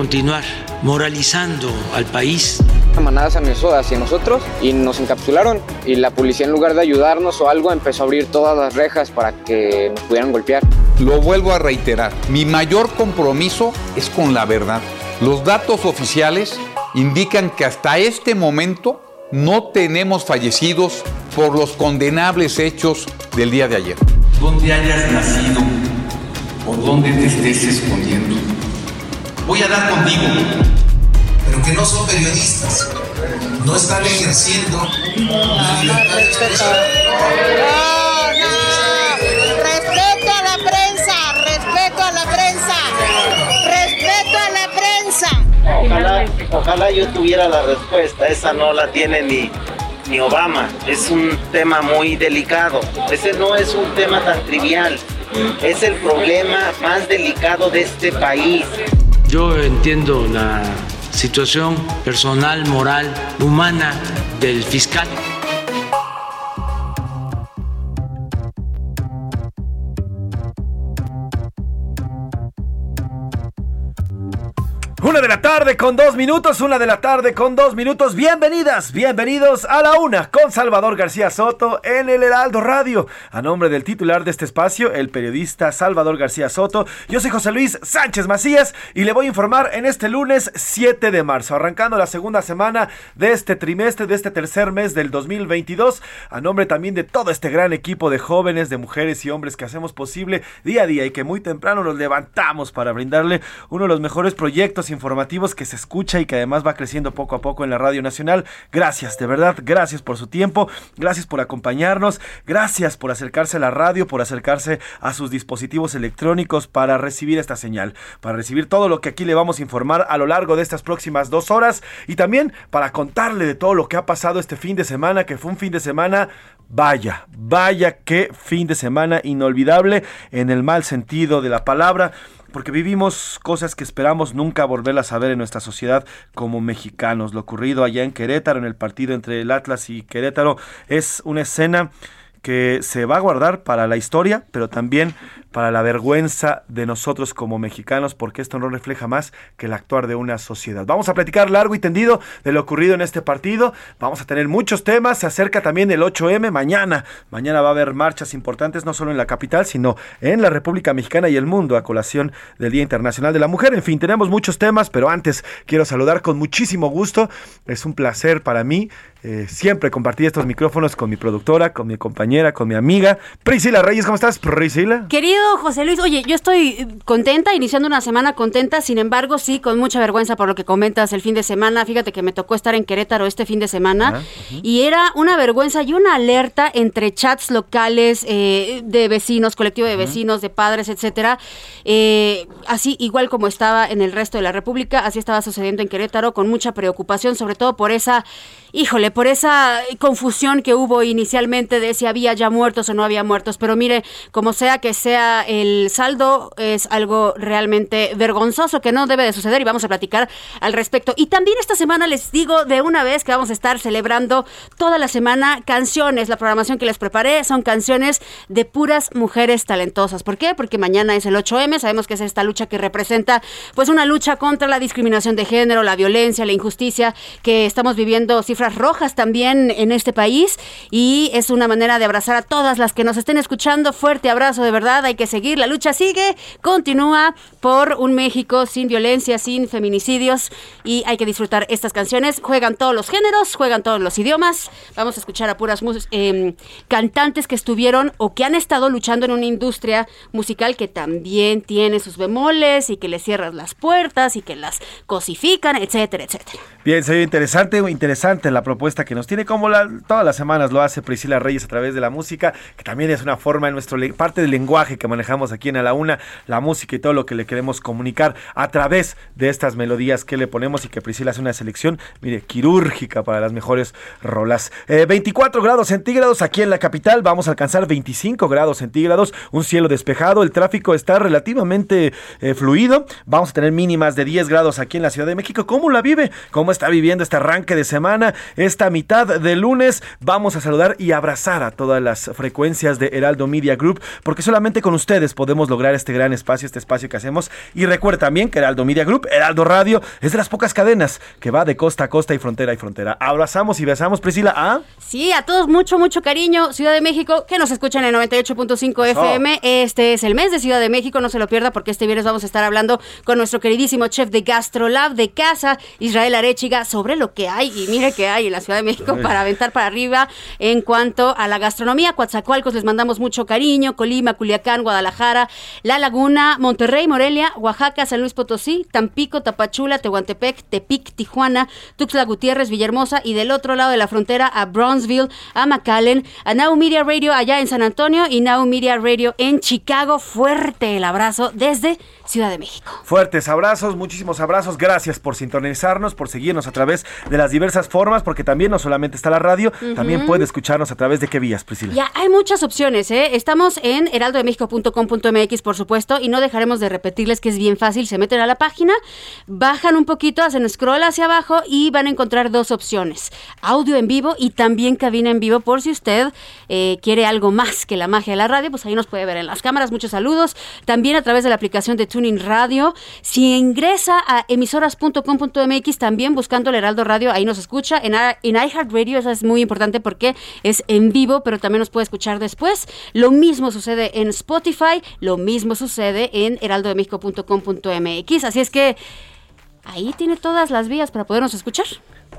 Continuar moralizando al país. Manadas amenazó hacia nosotros y nos encapsularon y la policía en lugar de ayudarnos o algo empezó a abrir todas las rejas para que nos pudieran golpear. Lo vuelvo a reiterar, mi mayor compromiso es con la verdad. Los datos oficiales indican que hasta este momento no tenemos fallecidos por los condenables hechos del día de ayer. Donde hayas nacido o donde te estés escondiendo, voy a dar contigo. Pero que no son periodistas, no están ejerciendo la libertad de expresión. Respeto a la prensa, respeto a la prensa, respeto a la prensa. Ojalá, ojalá yo tuviera la respuesta, esa no la tiene ni, ni Obama. Es un tema muy delicado. Ese no es un tema tan trivial. Es el problema más delicado de este país. Yo entiendo la situación personal, moral, humana del fiscal. Con dos minutos, una de la tarde con dos minutos. Bienvenidas, bienvenidos a la una con Salvador García Soto en el Heraldo Radio. A nombre del titular de este espacio, el periodista Salvador García Soto, yo soy José Luis Sánchez Macías y le voy a informar en este lunes 7 de marzo, arrancando la segunda semana de este trimestre, de este tercer mes del 2022. A nombre también de todo este gran equipo de jóvenes, de mujeres y hombres que hacemos posible día a día y que muy temprano nos levantamos para brindarle uno de los mejores proyectos informativos que se escucha y que además va creciendo poco a poco en la Radio Nacional. Gracias, de verdad, gracias por su tiempo, gracias por acompañarnos, gracias por acercarse a la radio, por acercarse a sus dispositivos electrónicos para recibir esta señal, para recibir todo lo que aquí le vamos a informar a lo largo de estas próximas dos horas y también para contarle de todo lo que ha pasado este fin de semana, que fue un fin de semana Vaya, vaya qué fin de semana inolvidable en el mal sentido de la palabra porque vivimos cosas que esperamos nunca volverlas a ver en nuestra sociedad como mexicanos. Lo ocurrido allá en Querétaro, en el partido entre el Atlas y Querétaro, es una escena que se va a guardar para la historia, pero también para la vergüenza de nosotros como mexicanos, porque esto no refleja más que el actuar de una sociedad. Vamos a platicar largo y tendido de lo ocurrido en este partido. Vamos a tener muchos temas. Se acerca también el 8M mañana. Mañana va a haber marchas importantes, no solo en la capital, sino en la República Mexicana y el mundo, a colación del Día Internacional de la Mujer. En fin, tenemos muchos temas, pero antes quiero saludar con muchísimo gusto. Es un placer para mí eh, siempre compartir estos micrófonos con mi productora, con mi compañera, con mi amiga Priscila Reyes. ¿Cómo estás, Priscila? Querido José Luis, oye, yo estoy contenta, iniciando una semana contenta, sin embargo, sí, con mucha vergüenza por lo que comentas el fin de semana. Fíjate que me tocó estar en Querétaro este fin de semana y era una vergüenza y una alerta entre chats locales eh, de vecinos, colectivo de vecinos, de padres, etcétera. Eh, así, igual como estaba en el resto de la República, así estaba sucediendo en Querétaro, con mucha preocupación, sobre todo por esa híjole, por esa confusión que hubo inicialmente de si había ya muertos o no había muertos. Pero mire, como sea que sea el saldo, es algo realmente vergonzoso que no debe de suceder y vamos a platicar al respecto. Y también esta semana les digo de una vez que vamos a estar celebrando toda la semana canciones. La programación que les preparé son canciones de puras mujeres talentosas. ¿Por qué? Porque mañana es el 8M, sabemos que es esta lucha que representa pues una lucha contra la discriminación de género, la violencia, la injusticia que estamos viviendo rojas también en este país y es una manera de abrazar a todas las que nos estén escuchando. Fuerte abrazo, de verdad, hay que seguir. La lucha sigue, continúa por un México sin violencia, sin feminicidios y hay que disfrutar estas canciones. Juegan todos los géneros, juegan todos los idiomas. Vamos a escuchar a puras eh, cantantes que estuvieron o que han estado luchando en una industria musical que también tiene sus bemoles y que le cierras las puertas y que las cosifican, etcétera, etcétera. Bien, sería interesante, interesante la propuesta que nos tiene, como todas las semanas lo hace Priscila Reyes a través de la música, que también es una forma en nuestro parte del lenguaje que manejamos aquí en A la Una, la música y todo lo que le queremos comunicar a través de estas melodías que le ponemos y que Priscila hace una selección, mire, quirúrgica para las mejores rolas. 24 eh, grados centígrados aquí en la capital, vamos a alcanzar 25 grados centígrados, un cielo despejado, el tráfico está relativamente eh, fluido, vamos a tener mínimas de 10 grados aquí en la Ciudad de México. ¿Cómo la vive? ¿Cómo está viviendo este arranque de semana? Esta mitad de lunes. Vamos a saludar y abrazar a todas las frecuencias de Heraldo Media Group, porque solamente con ustedes podemos lograr este gran espacio, este espacio que hacemos. Y recuerda también que Heraldo Media Group, Heraldo Radio, es de las pocas cadenas que va de costa a costa y frontera y frontera. Abrazamos y besamos, Priscila, ¿ah? Sí, a todos mucho, mucho cariño. Ciudad de México, que nos escuchan en 98.5 FM. Este es el mes de Ciudad de México, no se lo pierda porque este viernes vamos a estar hablando con nuestro queridísimo chef de GastroLab de casa, Israel Arechiga, sobre lo que hay. Y mire que hay en la Ciudad de México para aventar para arriba en cuanto a la gastronomía. Coatzacoalcos les mandamos mucho cariño, Colima, Culiacán, Guadalajara, La Laguna, Monterrey, Morelia, Oaxaca, San Luis Potosí, Tampico, Tapachula, Tehuantepec, Tepic, Tijuana, Tuxtla Gutiérrez, Villahermosa y del otro lado de la frontera a Bronzeville, a McAllen, a Now Media Radio allá en San Antonio y Now Media Radio en Chicago. Fuerte el abrazo desde Ciudad de México. Fuertes abrazos, muchísimos abrazos. Gracias por sintonizarnos, por seguirnos a través de las diversas formas, porque también no solamente está la radio, también puede escucharnos a través de qué vías, Priscila. Ya hay muchas opciones, ¿eh? Estamos en heraldodemexico.com.mx, por supuesto, y no dejaremos de repetirles que es bien fácil. Se meten a la página, bajan un poquito, hacen scroll hacia abajo y van a encontrar dos opciones: audio en vivo y también cabina en vivo, por si usted eh, quiere algo más que la magia de la radio, pues ahí nos puede ver en las cámaras. Muchos saludos. También a través de la aplicación de Radio. Si ingresa a emisoras.com.mx también buscando el Heraldo Radio, ahí nos escucha. En, en iHeartRadio, eso es muy importante porque es en vivo, pero también nos puede escuchar después. Lo mismo sucede en Spotify, lo mismo sucede en heraldodemexico.com.mx. Así es que ahí tiene todas las vías para podernos escuchar.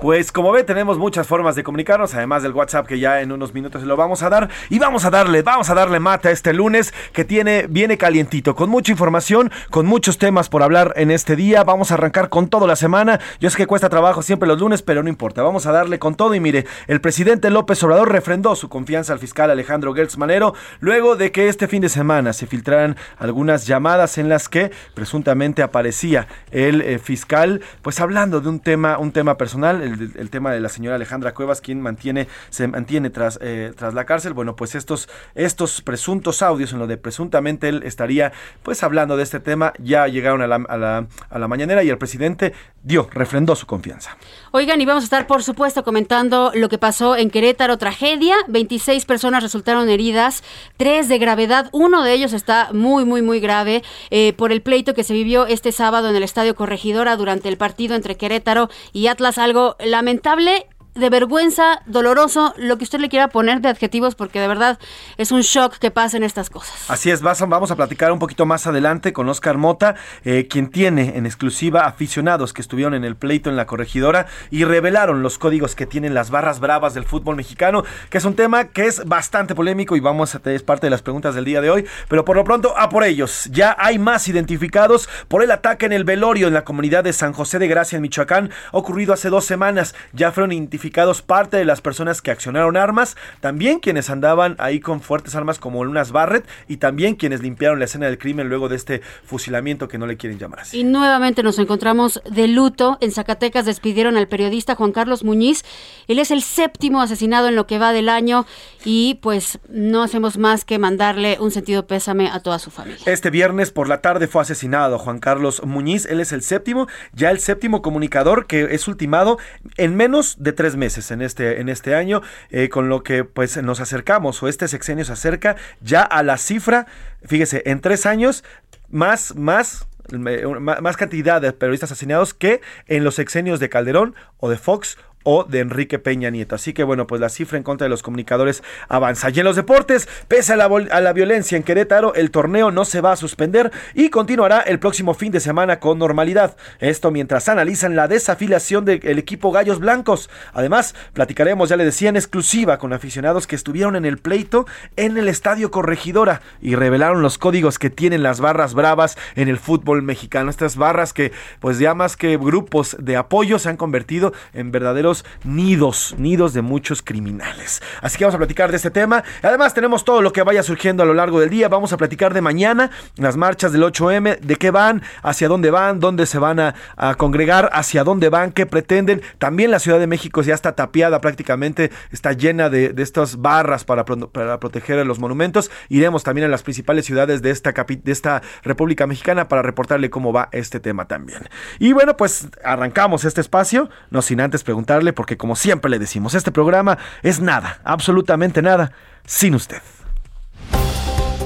Pues como ve, tenemos muchas formas de comunicarnos, además del WhatsApp que ya en unos minutos lo vamos a dar. Y vamos a darle, vamos a darle mata este lunes que tiene, viene calientito, con mucha información, con muchos temas por hablar en este día. Vamos a arrancar con toda la semana. Yo sé que cuesta trabajo siempre los lunes, pero no importa. Vamos a darle con todo. Y mire, el presidente López Obrador refrendó su confianza al fiscal Alejandro Gertz Manero luego de que este fin de semana se filtraran algunas llamadas en las que presuntamente aparecía el eh, fiscal, pues hablando de un tema, un tema personal el, tema de la señora Alejandra Cuevas, quien mantiene, se mantiene tras, eh, tras la cárcel. Bueno, pues estos, estos presuntos audios en lo de presuntamente él estaría pues hablando de este tema, ya llegaron a la, a la, a la mañanera y el presidente dio, refrendó su confianza. Oigan, y vamos a estar, por supuesto, comentando lo que pasó en Querétaro, tragedia. 26 personas resultaron heridas, tres de gravedad. Uno de ellos está muy, muy, muy grave eh, por el pleito que se vivió este sábado en el Estadio Corregidora durante el partido entre Querétaro y Atlas. Algo lamentable de vergüenza, doloroso, lo que usted le quiera poner de adjetivos, porque de verdad es un shock que pasen estas cosas. Así es, vamos a platicar un poquito más adelante con Oscar Mota, eh, quien tiene en exclusiva aficionados que estuvieron en el pleito en la corregidora y revelaron los códigos que tienen las barras bravas del fútbol mexicano, que es un tema que es bastante polémico y vamos a es parte de las preguntas del día de hoy, pero por lo pronto a por ellos. Ya hay más identificados por el ataque en el velorio en la comunidad de San José de Gracia en Michoacán, ocurrido hace dos semanas. Ya fueron identificados parte de las personas que accionaron armas, también quienes andaban ahí con fuertes armas como unas Barrett y también quienes limpiaron la escena del crimen luego de este fusilamiento que no le quieren llamar así. Y nuevamente nos encontramos de luto. En Zacatecas despidieron al periodista Juan Carlos Muñiz. Él es el séptimo asesinado en lo que va del año y pues no hacemos más que mandarle un sentido pésame a toda su familia. Este viernes por la tarde fue asesinado Juan Carlos Muñiz. Él es el séptimo, ya el séptimo comunicador que es ultimado en menos de tres meses en este, en este año, eh, con lo que pues nos acercamos o este sexenio se acerca ya a la cifra, fíjese, en tres años más, más más cantidad de periodistas asesinados que en los sexenios de Calderón o de Fox o de Enrique Peña Nieto. Así que bueno, pues la cifra en contra de los comunicadores avanza. Y en los deportes, pese a la, a la, violencia en Querétaro, el torneo no se va a suspender y continuará el próximo fin de semana con normalidad. Esto mientras analizan la desafiliación del equipo Gallos Blancos. Además, platicaremos, ya le decía, en exclusiva con aficionados que estuvieron en el pleito en el Estadio Corregidora y revelaron los códigos que tienen las barras bravas en el fútbol mexicano. Estas barras que pues ya más que grupos de apoyo se han convertido en verdaderos nidos, nidos de muchos criminales. Así que vamos a platicar de este tema. Además tenemos todo lo que vaya surgiendo a lo largo del día. Vamos a platicar de mañana, las marchas del 8M, de qué van, hacia dónde van, dónde se van a, congregar, hacia dónde van, qué pretenden. También la Ciudad de México ya está tapiada prácticamente, está llena de, estas barras para, para proteger los monumentos. Iremos también a las principales ciudades de esta, de esta República Mexicana para reportarle cómo va este tema también. Y bueno, pues arrancamos este espacio, no sin antes preguntar porque como siempre le decimos, este programa es nada, absolutamente nada, sin usted.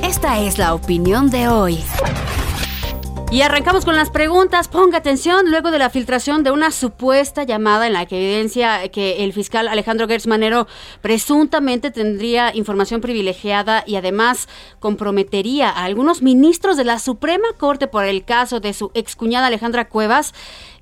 Esta es la opinión de hoy. Y arrancamos con las preguntas. Ponga atención, luego de la filtración de una supuesta llamada en la que evidencia que el fiscal Alejandro Gertz Manero presuntamente tendría información privilegiada y además comprometería a algunos ministros de la Suprema Corte por el caso de su excuñada Alejandra Cuevas,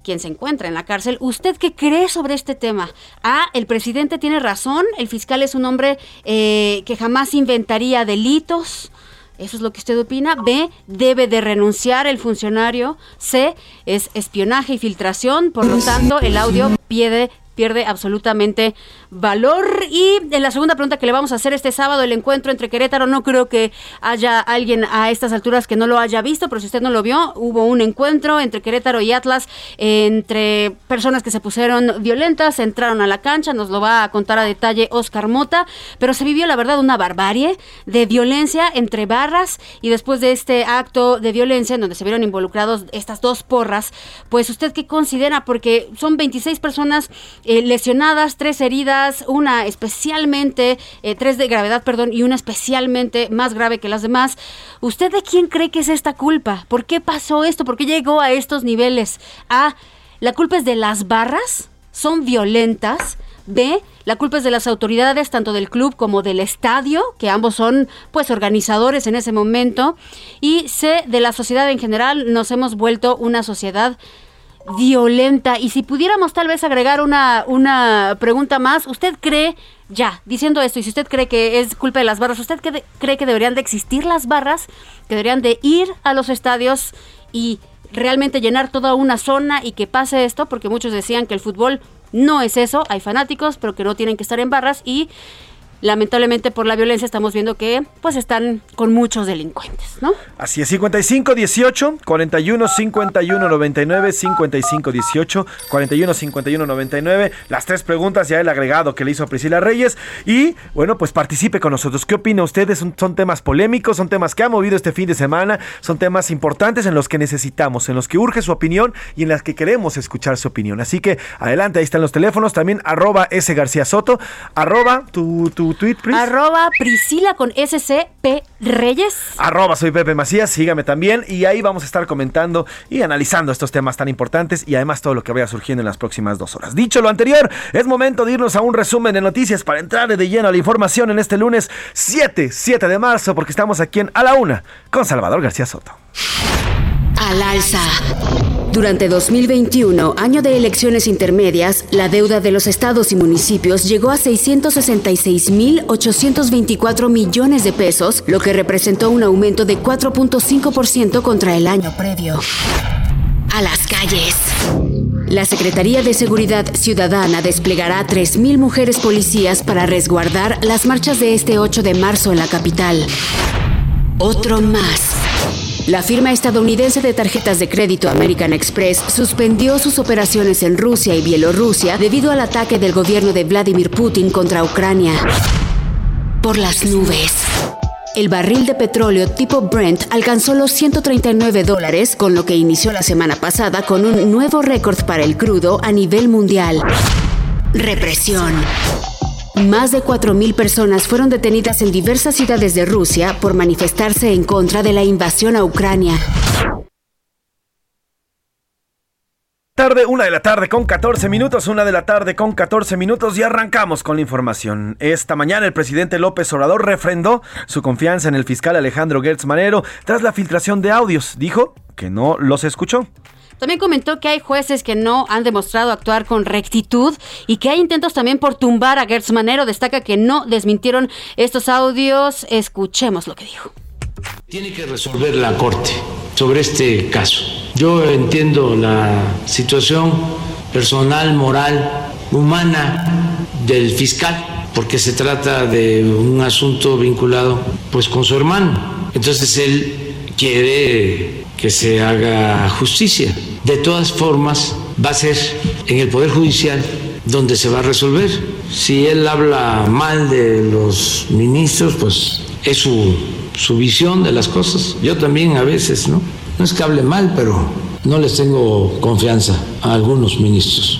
quien se encuentra en la cárcel. ¿Usted qué cree sobre este tema? A, el presidente tiene razón, el fiscal es un hombre eh, que jamás inventaría delitos. Eso es lo que usted opina. B, debe de renunciar el funcionario. C, es espionaje y filtración. Por lo tanto, el audio pierde pierde absolutamente valor. Y en la segunda pregunta que le vamos a hacer este sábado, el encuentro entre Querétaro, no creo que haya alguien a estas alturas que no lo haya visto, pero si usted no lo vio, hubo un encuentro entre Querétaro y Atlas, entre personas que se pusieron violentas, entraron a la cancha, nos lo va a contar a detalle Oscar Mota, pero se vivió la verdad una barbarie de violencia entre barras y después de este acto de violencia en donde se vieron involucrados estas dos porras, pues usted qué considera, porque son 26 personas eh, lesionadas, tres heridas, una especialmente, eh, tres de gravedad, perdón, y una especialmente más grave que las demás. ¿Usted de quién cree que es esta culpa? ¿Por qué pasó esto? ¿Por qué llegó a estos niveles? A, la culpa es de las barras, son violentas. B, la culpa es de las autoridades, tanto del club como del estadio, que ambos son pues organizadores en ese momento. Y C, de la sociedad en general, nos hemos vuelto una sociedad violenta. Y si pudiéramos tal vez agregar una, una pregunta más, ¿usted cree, ya, diciendo esto, y si usted cree que es culpa de las barras, ¿usted cree que deberían de existir las barras, que deberían de ir a los estadios y realmente llenar toda una zona y que pase esto? Porque muchos decían que el fútbol no es eso, hay fanáticos, pero que no tienen que estar en barras y lamentablemente por la violencia estamos viendo que pues están con muchos delincuentes, ¿no? Así es, 55 18 41 51 99 55 18 41 51 99, las tres preguntas ya el agregado que le hizo Priscila Reyes y bueno, pues participe con nosotros. ¿Qué opina ustedes? Son, son temas polémicos, son temas que ha movido este fin de semana, son temas importantes en los que necesitamos, en los que urge su opinión y en las que queremos escuchar su opinión. Así que adelante, ahí están los teléfonos, también arroba S García Soto, arroba tu, tu tu tweet, Pris. Arroba Priscila con SCP Reyes. Arroba soy Pepe Macías, sígame también y ahí vamos a estar comentando y analizando estos temas tan importantes y además todo lo que vaya surgiendo en las próximas dos horas. Dicho lo anterior, es momento de irnos a un resumen de noticias para entrar de lleno a la información en este lunes 7, 7 de marzo, porque estamos aquí en A la Una con Salvador García Soto. Al alza. Durante 2021, año de elecciones intermedias, la deuda de los estados y municipios llegó a 666.824 millones de pesos, lo que representó un aumento de 4.5% contra el año previo. A las calles. La Secretaría de Seguridad Ciudadana desplegará a 3.000 mujeres policías para resguardar las marchas de este 8 de marzo en la capital. Otro más. La firma estadounidense de tarjetas de crédito American Express suspendió sus operaciones en Rusia y Bielorrusia debido al ataque del gobierno de Vladimir Putin contra Ucrania. Por las nubes. El barril de petróleo tipo Brent alcanzó los 139 dólares, con lo que inició la semana pasada con un nuevo récord para el crudo a nivel mundial. Represión. Más de 4.000 personas fueron detenidas en diversas ciudades de Rusia por manifestarse en contra de la invasión a Ucrania. Tarde, una de la tarde con 14 minutos, una de la tarde con 14 minutos y arrancamos con la información. Esta mañana el presidente López Obrador refrendó su confianza en el fiscal Alejandro Gertz Manero tras la filtración de audios. Dijo que no los escuchó. También comentó que hay jueces que no han demostrado actuar con rectitud y que hay intentos también por tumbar a Gertz Manero. Destaca que no desmintieron estos audios. Escuchemos lo que dijo. Tiene que resolver la Corte sobre este caso. Yo entiendo la situación personal, moral, humana del fiscal, porque se trata de un asunto vinculado pues con su hermano. Entonces él quiere que se haga justicia. De todas formas, va a ser en el Poder Judicial donde se va a resolver. Si él habla mal de los ministros, pues es su, su visión de las cosas. Yo también a veces, ¿no? No es que hable mal, pero no les tengo confianza a algunos ministros.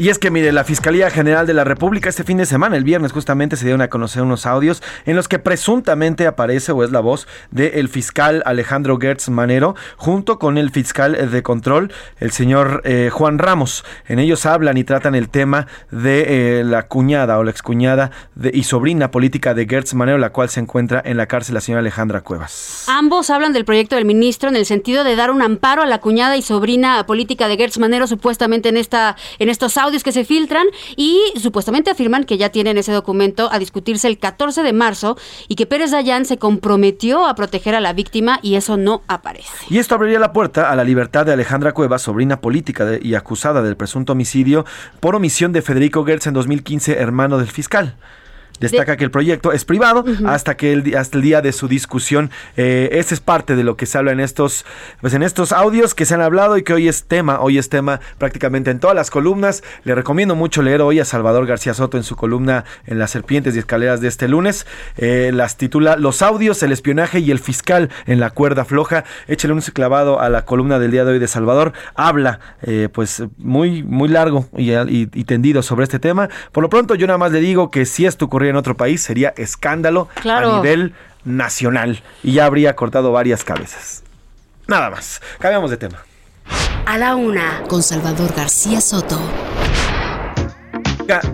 Y es que, mire, la Fiscalía General de la República este fin de semana, el viernes justamente, se dieron a conocer unos audios en los que presuntamente aparece o es la voz del fiscal Alejandro Gertz Manero junto con el fiscal de control, el señor eh, Juan Ramos. En ellos hablan y tratan el tema de eh, la cuñada o la excuñada de, y sobrina política de Gertz Manero, la cual se encuentra en la cárcel, la señora Alejandra Cuevas. Ambos hablan del proyecto del ministro en el sentido de dar un amparo a la cuñada y sobrina política de Gertz Manero, supuestamente en, esta, en estos audios que se filtran y supuestamente afirman que ya tienen ese documento a discutirse el 14 de marzo y que Pérez Dayán se comprometió a proteger a la víctima y eso no aparece. Y esto abriría la puerta a la libertad de Alejandra Cuevas, sobrina política y acusada del presunto homicidio por omisión de Federico Gertz en 2015, hermano del fiscal. Destaca que el proyecto es privado hasta que el, hasta el día de su discusión. Eh, ese es parte de lo que se habla en estos, pues en estos audios que se han hablado y que hoy es tema, hoy es tema prácticamente en todas las columnas. Le recomiendo mucho leer hoy a Salvador García Soto en su columna en las serpientes y escaleras de este lunes. Eh, las titula Los audios, el espionaje y el fiscal en la cuerda floja. Échale un clavado a la columna del día de hoy de Salvador. Habla eh, pues muy, muy largo y, y, y tendido sobre este tema. Por lo pronto yo nada más le digo que si esto en otro país sería escándalo Claro. a nivel nacional y ya habría cortado varias cabezas. Nada más. Cambiamos de tema. A la una, con Salvador García Soto.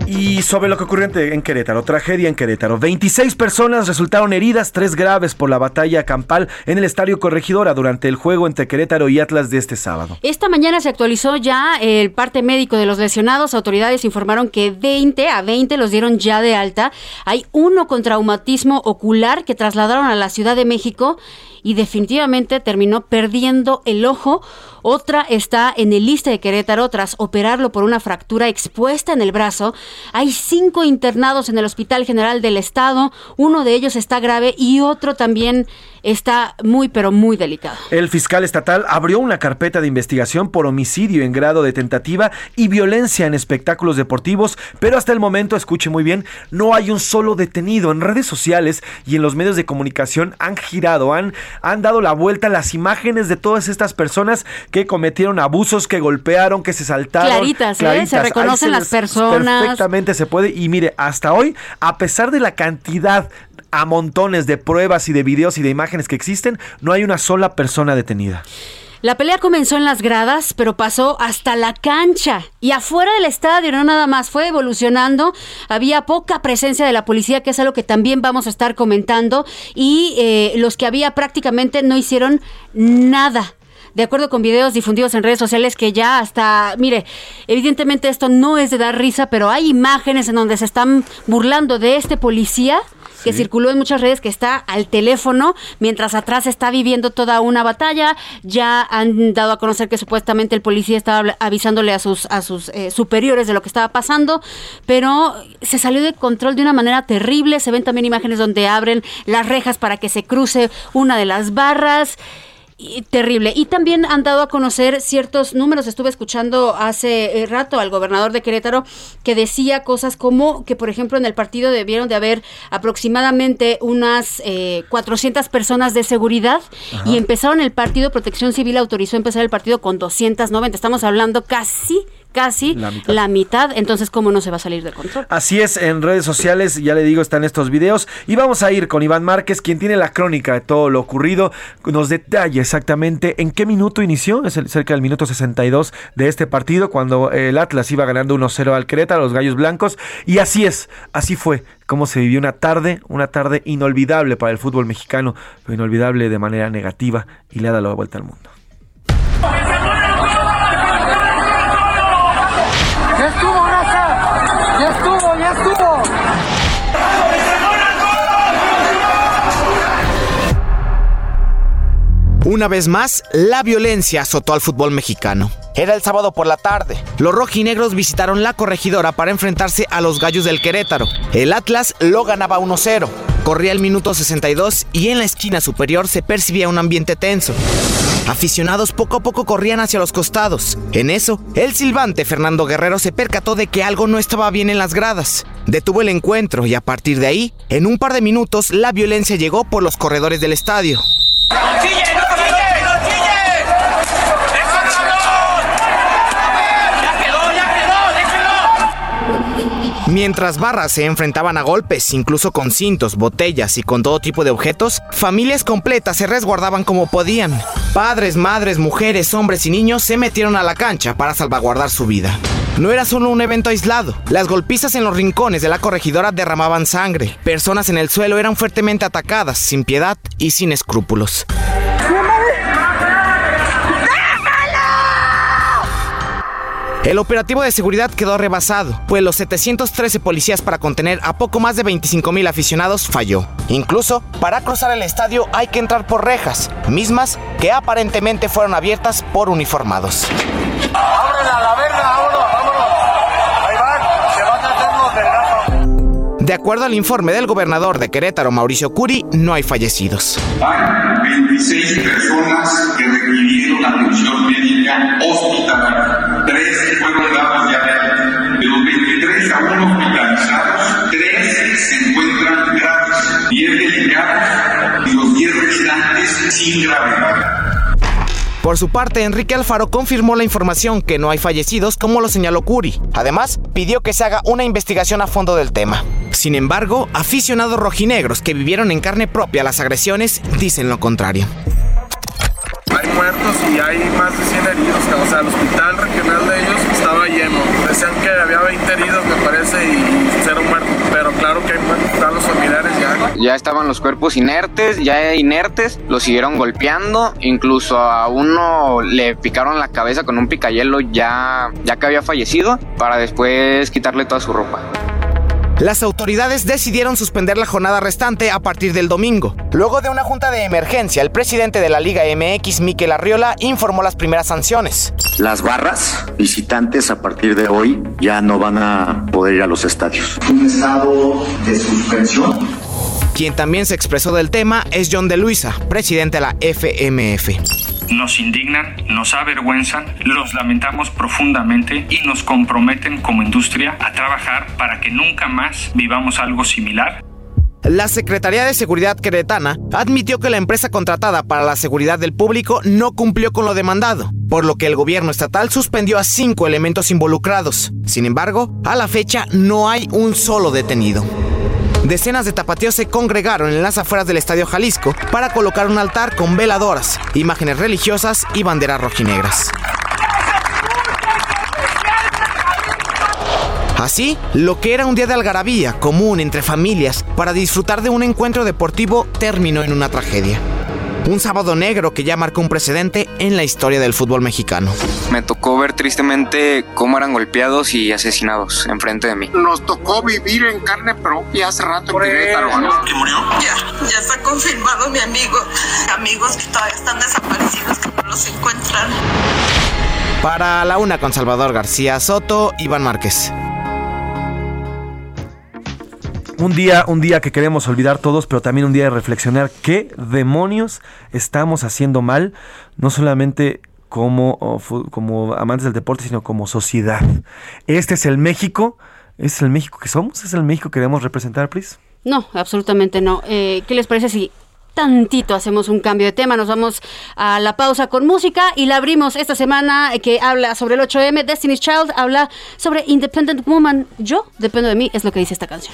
Y sobre lo que ocurrió en- Querétaro, tragedia en Querétaro. 26 personas resultaron heridas, tres graves por la batalla campal en el Estadio Corregidora durante el juego entre Querétaro y Atlas de este sábado. Esta mañana se actualizó ya el parte médico de los lesionados. Autoridades informaron que 20 a 20 los dieron ya de alta. Hay uno con traumatismo ocular que trasladaron a la Ciudad de México y definitivamente terminó perdiendo el ojo. Otra está en el liste de Querétaro tras operarlo por una fractura expuesta en el brazo. Hay cinco internados en el Hospital General del Estado. Uno de ellos está grave y otro también está muy, pero muy delicado. El fiscal estatal abrió una carpeta de investigación por homicidio en grado de tentativa y violencia en espectáculos deportivos, pero hasta el momento, escuche muy bien, no hay un solo detenido. En redes sociales y en los medios de comunicación han girado, han, han dado la vuelta las imágenes de todas estas personas que cometieron abusos, que golpearon, que se saltaron. Claritas, ¿eh? Se reconocen las personas, Perfectamente se puede. Y mire, hasta hoy, a pesar de la cantidad a montones de pruebas y de videos y de imágenes que existen, no hay una sola persona detenida. La pelea comenzó en las gradas, pero pasó hasta la cancha y afuera del estadio, no nada más, fue evolucionando. Había poca presencia de la policía, que es algo que también vamos a estar comentando, y eh, los que había prácticamente no hicieron nada de acuerdo con videos difundidos en redes sociales que ya hasta, mire, evidentemente esto no es de dar risa, pero hay imágenes en donde se están burlando de este policía que circuló en muchas redes que está al teléfono mientras atrás está viviendo toda una batalla. Ya han dado a conocer que supuestamente el policía estaba avisándole a sus, a sus eh, superiores de lo que estaba pasando, pero se salió de control de una manera terrible. Se ven también imágenes donde abren las rejas para que se cruce una de las barras terrible. Y también han dado a conocer ciertos números. Estuve escuchando hace eh, rato al gobernador de Querétaro que decía cosas como que, por ejemplo, en el partido debieron de haber aproximadamente unas 400 eh, personas de seguridad y empezaron el partido, Protección Civil autorizó empezar el partido con 290. Estamos hablando casi, casi la mitad. Entonces, ¿cómo no se va a salir de control? Así es, en redes sociales, ya le digo, están estos videos. Y vamos a ir con Iván Márquez, quien tiene la crónica de todo lo ocurrido. Nos detalla exactamente en qué minuto inició. Es el, cerca del minuto 62 de este partido, cuando el Atlas iba ganando 1-0 al Querétaro, los Gallos Blancos. Y así es, así fue cómo se vivió una tarde, una tarde inolvidable para el fútbol mexicano, pero inolvidable de manera negativa y le ha dado la vuelta al mundo. Una vez más, la violencia azotó al fútbol mexicano. Era el sábado por la tarde. Los rojinegros visitaron la corregidora para enfrentarse a los gallos del Querétaro. El Atlas lo ganaba 1-0. Corría el minuto 62 y en la esquina superior se percibía un ambiente tenso. Aficionados poco a poco corrían hacia los costados. En eso, el silbante Fernando Guerrero se percató de que algo no estaba bien en las gradas. Detuvo el encuentro y a partir de ahí, en un par de minutos, la violencia llegó por los corredores del estadio. Mientras barras se enfrentaban a golpes, incluso con cintos, botellas y con todo tipo de objetos, familias completas se resguardaban como podían. Padres, madres, mujeres, hombres y niños se metieron a la cancha para salvaguardar su vida. No era solo un evento aislado. Las golpizas en los rincones de la corregidora derramaban sangre. Personas en el suelo eran fuertemente atacadas, sin piedad y sin escrúpulos. El operativo de seguridad quedó rebasado, pues los 713 policías para contener a poco más de 25 mil aficionados falló. Incluso, para cruzar el estadio hay que entrar por rejas, mismas que aparentemente fueron abiertas por uniformados. De acuerdo al informe del gobernador de Querétaro, Mauricio Curi, no hay fallecidos. Hay 26 personas que requirieron atención médica hospitalaria. Tres fueron dados ya de los 23 aún hospitalizados, tres se encuentran graves, 10 delicados y los 10 restantes sin gravedad. Por su parte, Enrique Alfaro confirmó la información que no hay fallecidos, como lo señaló Curi. Además, pidió que se haga una investigación a fondo del tema. Sin embargo, aficionados rojinegros que vivieron en carne propia las agresiones dicen lo contrario. Hay muertos y hay más de 100 heridos. O sea, el hospital regional de ellos estaba. Decían que había 20 heridos, me parece, y cero muertos. Pero claro que están los familiares ya. Ya estaban los cuerpos inertes, ya inertes. Los siguieron golpeando. Incluso a uno le picaron la cabeza con un picayelo ya, ya que había fallecido. Para después quitarle toda su ropa. Las autoridades decidieron suspender la jornada restante a partir del domingo. Luego de una junta de emergencia, el presidente de la Liga MX, Miquel Arriola, informó las primeras sanciones. Las barras visitantes a partir de hoy ya no van a poder ir a los estadios. Un estado de suspensión. Quien también se expresó del tema es John de Luisa, presidente de la FMF nos indignan, nos avergüenzan, los lamentamos profundamente y nos comprometen como industria a trabajar para que nunca más vivamos algo similar. La Secretaría de Seguridad queretana admitió que la empresa contratada para la seguridad del público no cumplió con lo demandado por lo que el gobierno estatal suspendió a cinco elementos involucrados. Sin embargo, a la fecha no hay un solo detenido. Decenas de tapatíos se congregaron en las afueras del Estadio Jalisco para colocar un altar con veladoras, imágenes religiosas y banderas rojinegras. Así, lo que era un día de algarabía común entre familias para disfrutar de un encuentro deportivo terminó en una tragedia. Un sábado negro que ya marcó un precedente en la historia del fútbol mexicano. Me tocó ver tristemente cómo eran golpeados y asesinados enfrente de mí. Nos tocó vivir en carne propia hace rato en Querétaro, ¿no? ¿Que murió? Ya, ya está confirmado mi amigo. Amigos que todavía están desaparecidos, que no los encuentran. Para la una con Salvador García Soto, Iván Márquez. Un día, un día que queremos olvidar todos, pero también un día de reflexionar qué demonios estamos haciendo mal, no solamente como, oh, como amantes del deporte, sino como sociedad. Este es el México, ¿es el México que somos? ¿Es el México que queremos representar, Pris? No, absolutamente no. Eh, ¿Qué les parece si tantito hacemos un cambio de tema. Nos vamos a la pausa con música y la abrimos esta semana que habla sobre el 8M. Destiny's Child habla sobre Independent Woman. Yo, dependo de mí, es lo que dice esta canción.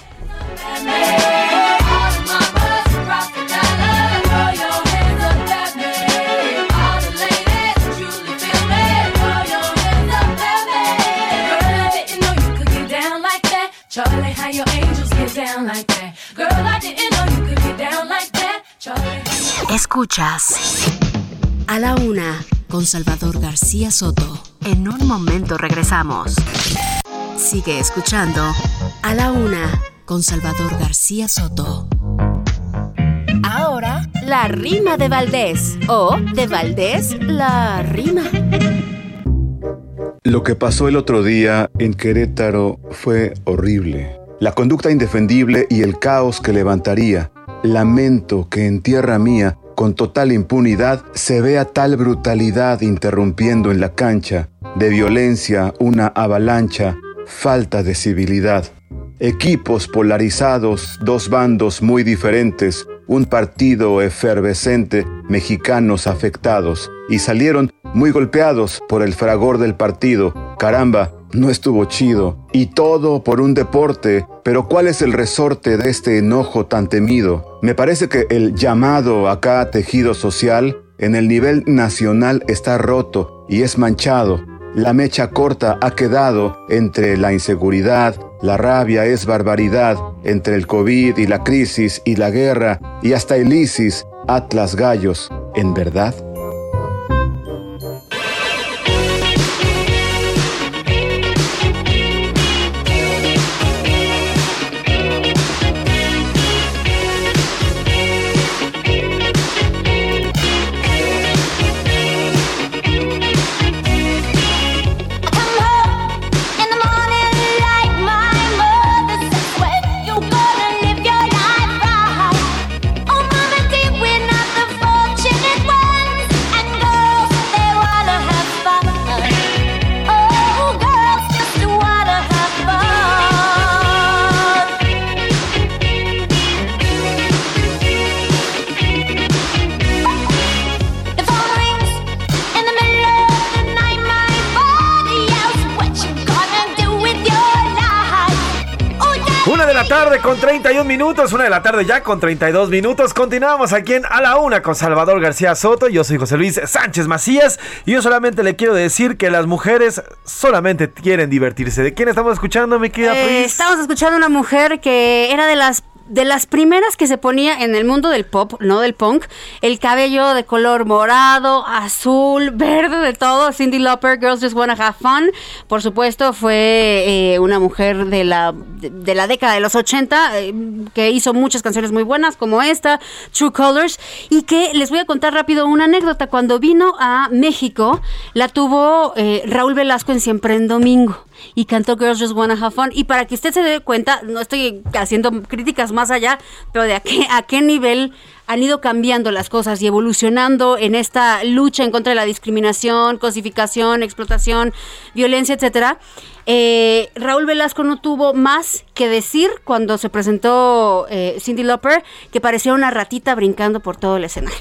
Escuchas a la una con Salvador García Soto. En un momento regresamos. Sigue escuchando a la una con Salvador García Soto. Ahora, la rima de Valdés o de Valdés la rima. Lo que pasó el otro día en Querétaro fue horrible. La conducta indefendible y el caos que levantaría. Lamento que en tierra mía, con total impunidad, se vea tal brutalidad interrumpiendo en la cancha, de violencia una avalancha, falta de civilidad. Equipos polarizados, dos bandos muy diferentes, un partido efervescente, mexicanos afectados, y salieron muy golpeados por el fragor del partido. Caramba, no estuvo chido. Y todo por un deporte. Pero ¿cuál es el resorte de este enojo tan temido? Me parece que el llamado acá tejido social en el nivel nacional está roto y es manchado. La mecha corta ha quedado entre la inseguridad, la rabia es barbaridad, entre el COVID y la crisis y la guerra y hasta el ISIS, Atlas Gallos, ¿en verdad? Con 31 minutos, una de la tarde ya con 32 minutos. Continuamos aquí en A la Una con Salvador García Soto. Yo soy José Luis Sánchez Macías y yo solamente le quiero decir que las mujeres solamente quieren divertirse. ¿De quién estamos escuchando, mi querida eh, Estamos escuchando una mujer que era de las de las primeras que se ponía en el mundo del pop, no del punk, el cabello de color morado, azul, verde, de todo. Cindy Lauper, Girls Just Wanna Have Fun. Por supuesto, fue eh, una mujer de la, de, la década de los 80 eh, que hizo muchas canciones muy buenas, como esta, True Colors. Y que les voy a contar rápido una anécdota. Cuando vino a México, la tuvo eh, Raúl Velasco en Siempre en Domingo y cantó Girls Just Wanna Have Fun. Y para que usted se dé cuenta, no estoy haciendo críticas más allá, pero de a qué, a qué nivel han ido cambiando las cosas y evolucionando en esta lucha en contra de la discriminación, cosificación, explotación, violencia, etcétera. Eh, Raúl Velasco no tuvo más que decir cuando se presentó eh, Cindy Lauper que parecía una ratita brincando por todo el escenario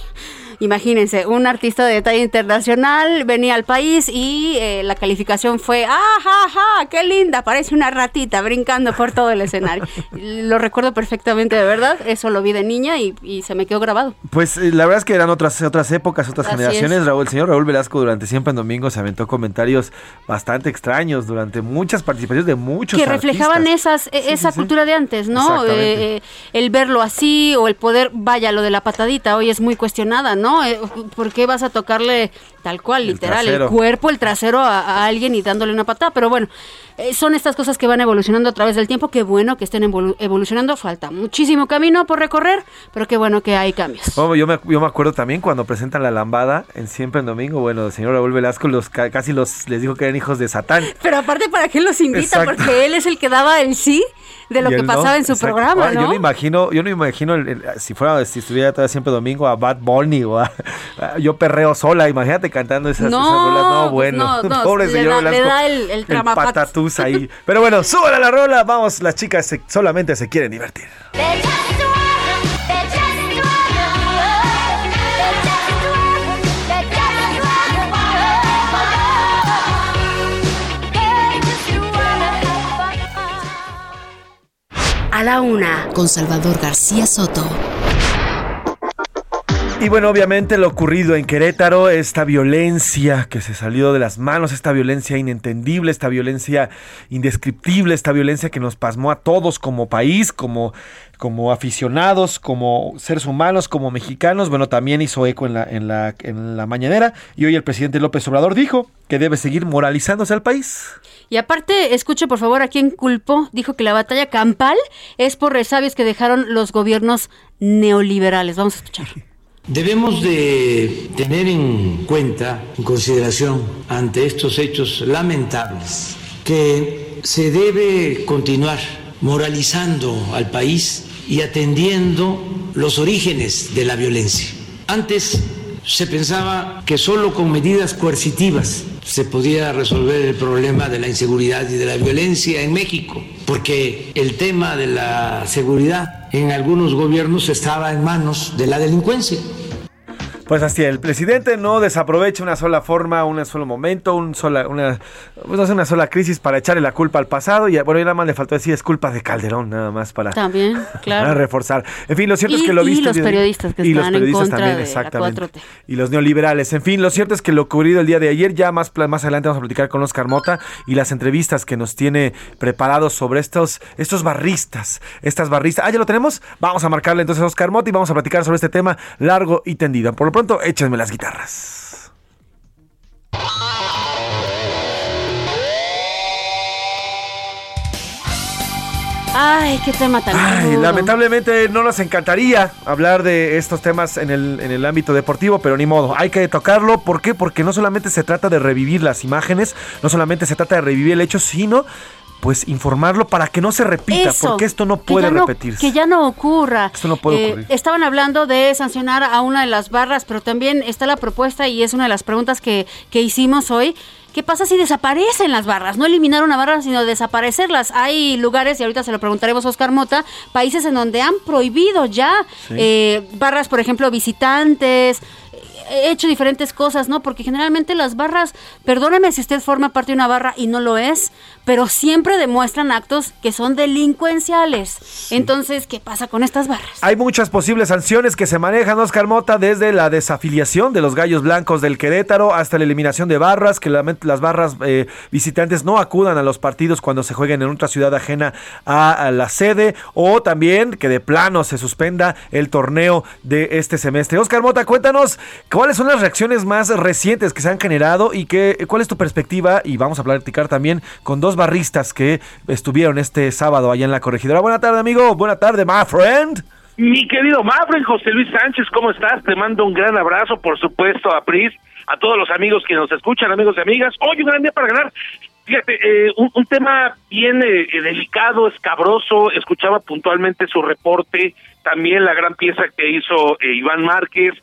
imagínense, un artista de talla internacional venía al país y eh, la calificación fue, ¡ah, ¡Qué linda! Parece una ratita brincando por todo el escenario. lo recuerdo perfectamente, de verdad. Eso lo vi de niña y, se me quedó grabado. Pues eh, la verdad es que eran otras, otras épocas, otras generaciones. Raúl, el señor Raúl Velasco durante siempre en domingo se aventó comentarios bastante extraños durante muchas participaciones de muchos Que reflejaban esas, e, esa cultura de antes, ¿no? Eh, el verlo así o el poder, vaya, lo de la patadita hoy es muy cuestionada, ¿no? ¿Por qué vas a tocarle tal cual, literal, el, cuerpo, el trasero a, alguien y dándole una patada? Pero bueno, eh, son estas cosas que van evolucionando a través del tiempo. Qué bueno que estén evolucionando. Falta muchísimo camino por recorrer, pero qué bueno que hay cambios. Oh, yo, me, yo me acuerdo también cuando presentan la lambada en Siempre en Domingo. Bueno, el señor Raúl Velasco los, casi los, les dijo que eran hijos de Satán. Pero aparte, ¿para qué los invita? Porque él es el que daba el sí de lo que pasaba en su programa, ¿no? Yo no imagino, yo no imagino si fuera, si estuviera todo siempre domingo a Bad Bunny o a, yo perreo sola, imagínate cantando esas, no, rolas. No, pues bueno, no, pobre señor le da el, el, el patatús ahí. Pero bueno, súbala la rola, vamos, las chicas solamente se quieren divertir. A la una, con Salvador García Soto. Y bueno, obviamente lo ocurrido en Querétaro, esta violencia que se salió de las manos, esta violencia inentendible, esta violencia indescriptible, esta violencia que nos pasmó a todos como país, como, como aficionados, como seres humanos, como mexicanos, bueno, también hizo eco en la, en, la, en la mañanera y hoy el presidente López Obrador dijo que debe seguir moralizándose al país. Y aparte, escuche por favor a quién culpó, dijo que la batalla campal es por resabios que dejaron los gobiernos neoliberales. Vamos a escuchar. Debemos de tener en cuenta, en consideración, ante estos hechos lamentables, que se debe continuar moralizando al país y atendiendo los orígenes de la violencia. Antes se pensaba que solo con medidas coercitivas se podía resolver el problema de la inseguridad y de la violencia en México, porque el tema de la seguridad en algunos gobiernos estaba en manos de la delincuencia. Pues así, el presidente no desaprovecha una sola forma, un solo momento, un sola, una, pues una sola crisis para echarle la culpa al pasado. Y bueno, y nada más le faltó decir es culpa de Calderón, nada más para, también, claro. para reforzar. En fin, lo cierto es que lo viste. Y los periodistas que están en contra también, de exactamente. La Y los neoliberales. En fin, lo cierto es que lo ocurrido el día de ayer, ya más, más adelante vamos a platicar con Oscar Mota y las entrevistas que nos tiene preparados sobre estos, estos barristas, estas barristas. Ah, ya lo tenemos. Vamos a marcarle entonces a Oscar Mota y vamos a platicar sobre este tema largo y tendido. Por lo pronto, échenme las guitarras. Ay, qué tema tan Ay, lamentablemente no nos encantaría hablar de estos temas en el, en el ámbito deportivo, pero ni modo, hay que tocarlo. ¿Por qué? Porque no solamente se trata de revivir las imágenes, no solamente se trata de revivir el hecho, sino pues informarlo para que no se repita, porque esto no puede repetirse. Que ya no ocurra. Esto no puede eh, ocurrir. Estaban hablando de sancionar a una de las barras, pero también está la propuesta y es una de las preguntas que, que hicimos hoy. ¿Qué pasa si desaparecen las barras? No eliminar una barra, sino desaparecerlas. Hay lugares, y ahorita se lo preguntaremos a Oscar Mota, países en donde han prohibido ya eh, barras, por ejemplo, visitantes, he hecho diferentes cosas, ¿no? Porque generalmente las barras, perdóneme si usted forma parte de una barra y no lo es, pero siempre demuestran actos que son delincuenciales. Entonces, ¿qué pasa con estas barras? Hay muchas posibles sanciones que se manejan, Oscar Mota, desde la desafiliación de los gallos blancos del Querétaro hasta la eliminación de barras, que las barras eh, visitantes no acudan a los partidos cuando se jueguen en otra ciudad ajena a, la sede, o también que de plano se suspenda el torneo de este semestre. Oscar Mota, cuéntanos cuáles son las reacciones más recientes que se han generado y qué, cuál es tu perspectiva, y vamos a platicar también con dos barristas que estuvieron este sábado allá en la corregidora. Buena tarde, amigo. Buena tarde, my friend. Mi querido Mafren, José Luis Sánchez, ¿cómo estás? Te mando un gran abrazo, por supuesto, a Pris, a todos los amigos que nos escuchan, amigos y amigas. Hoy un gran día para ganar. Fíjate, eh, un, tema bien eh, delicado, escabroso. Escuchaba puntualmente su reporte, también la gran pieza que hizo eh, Iván Márquez.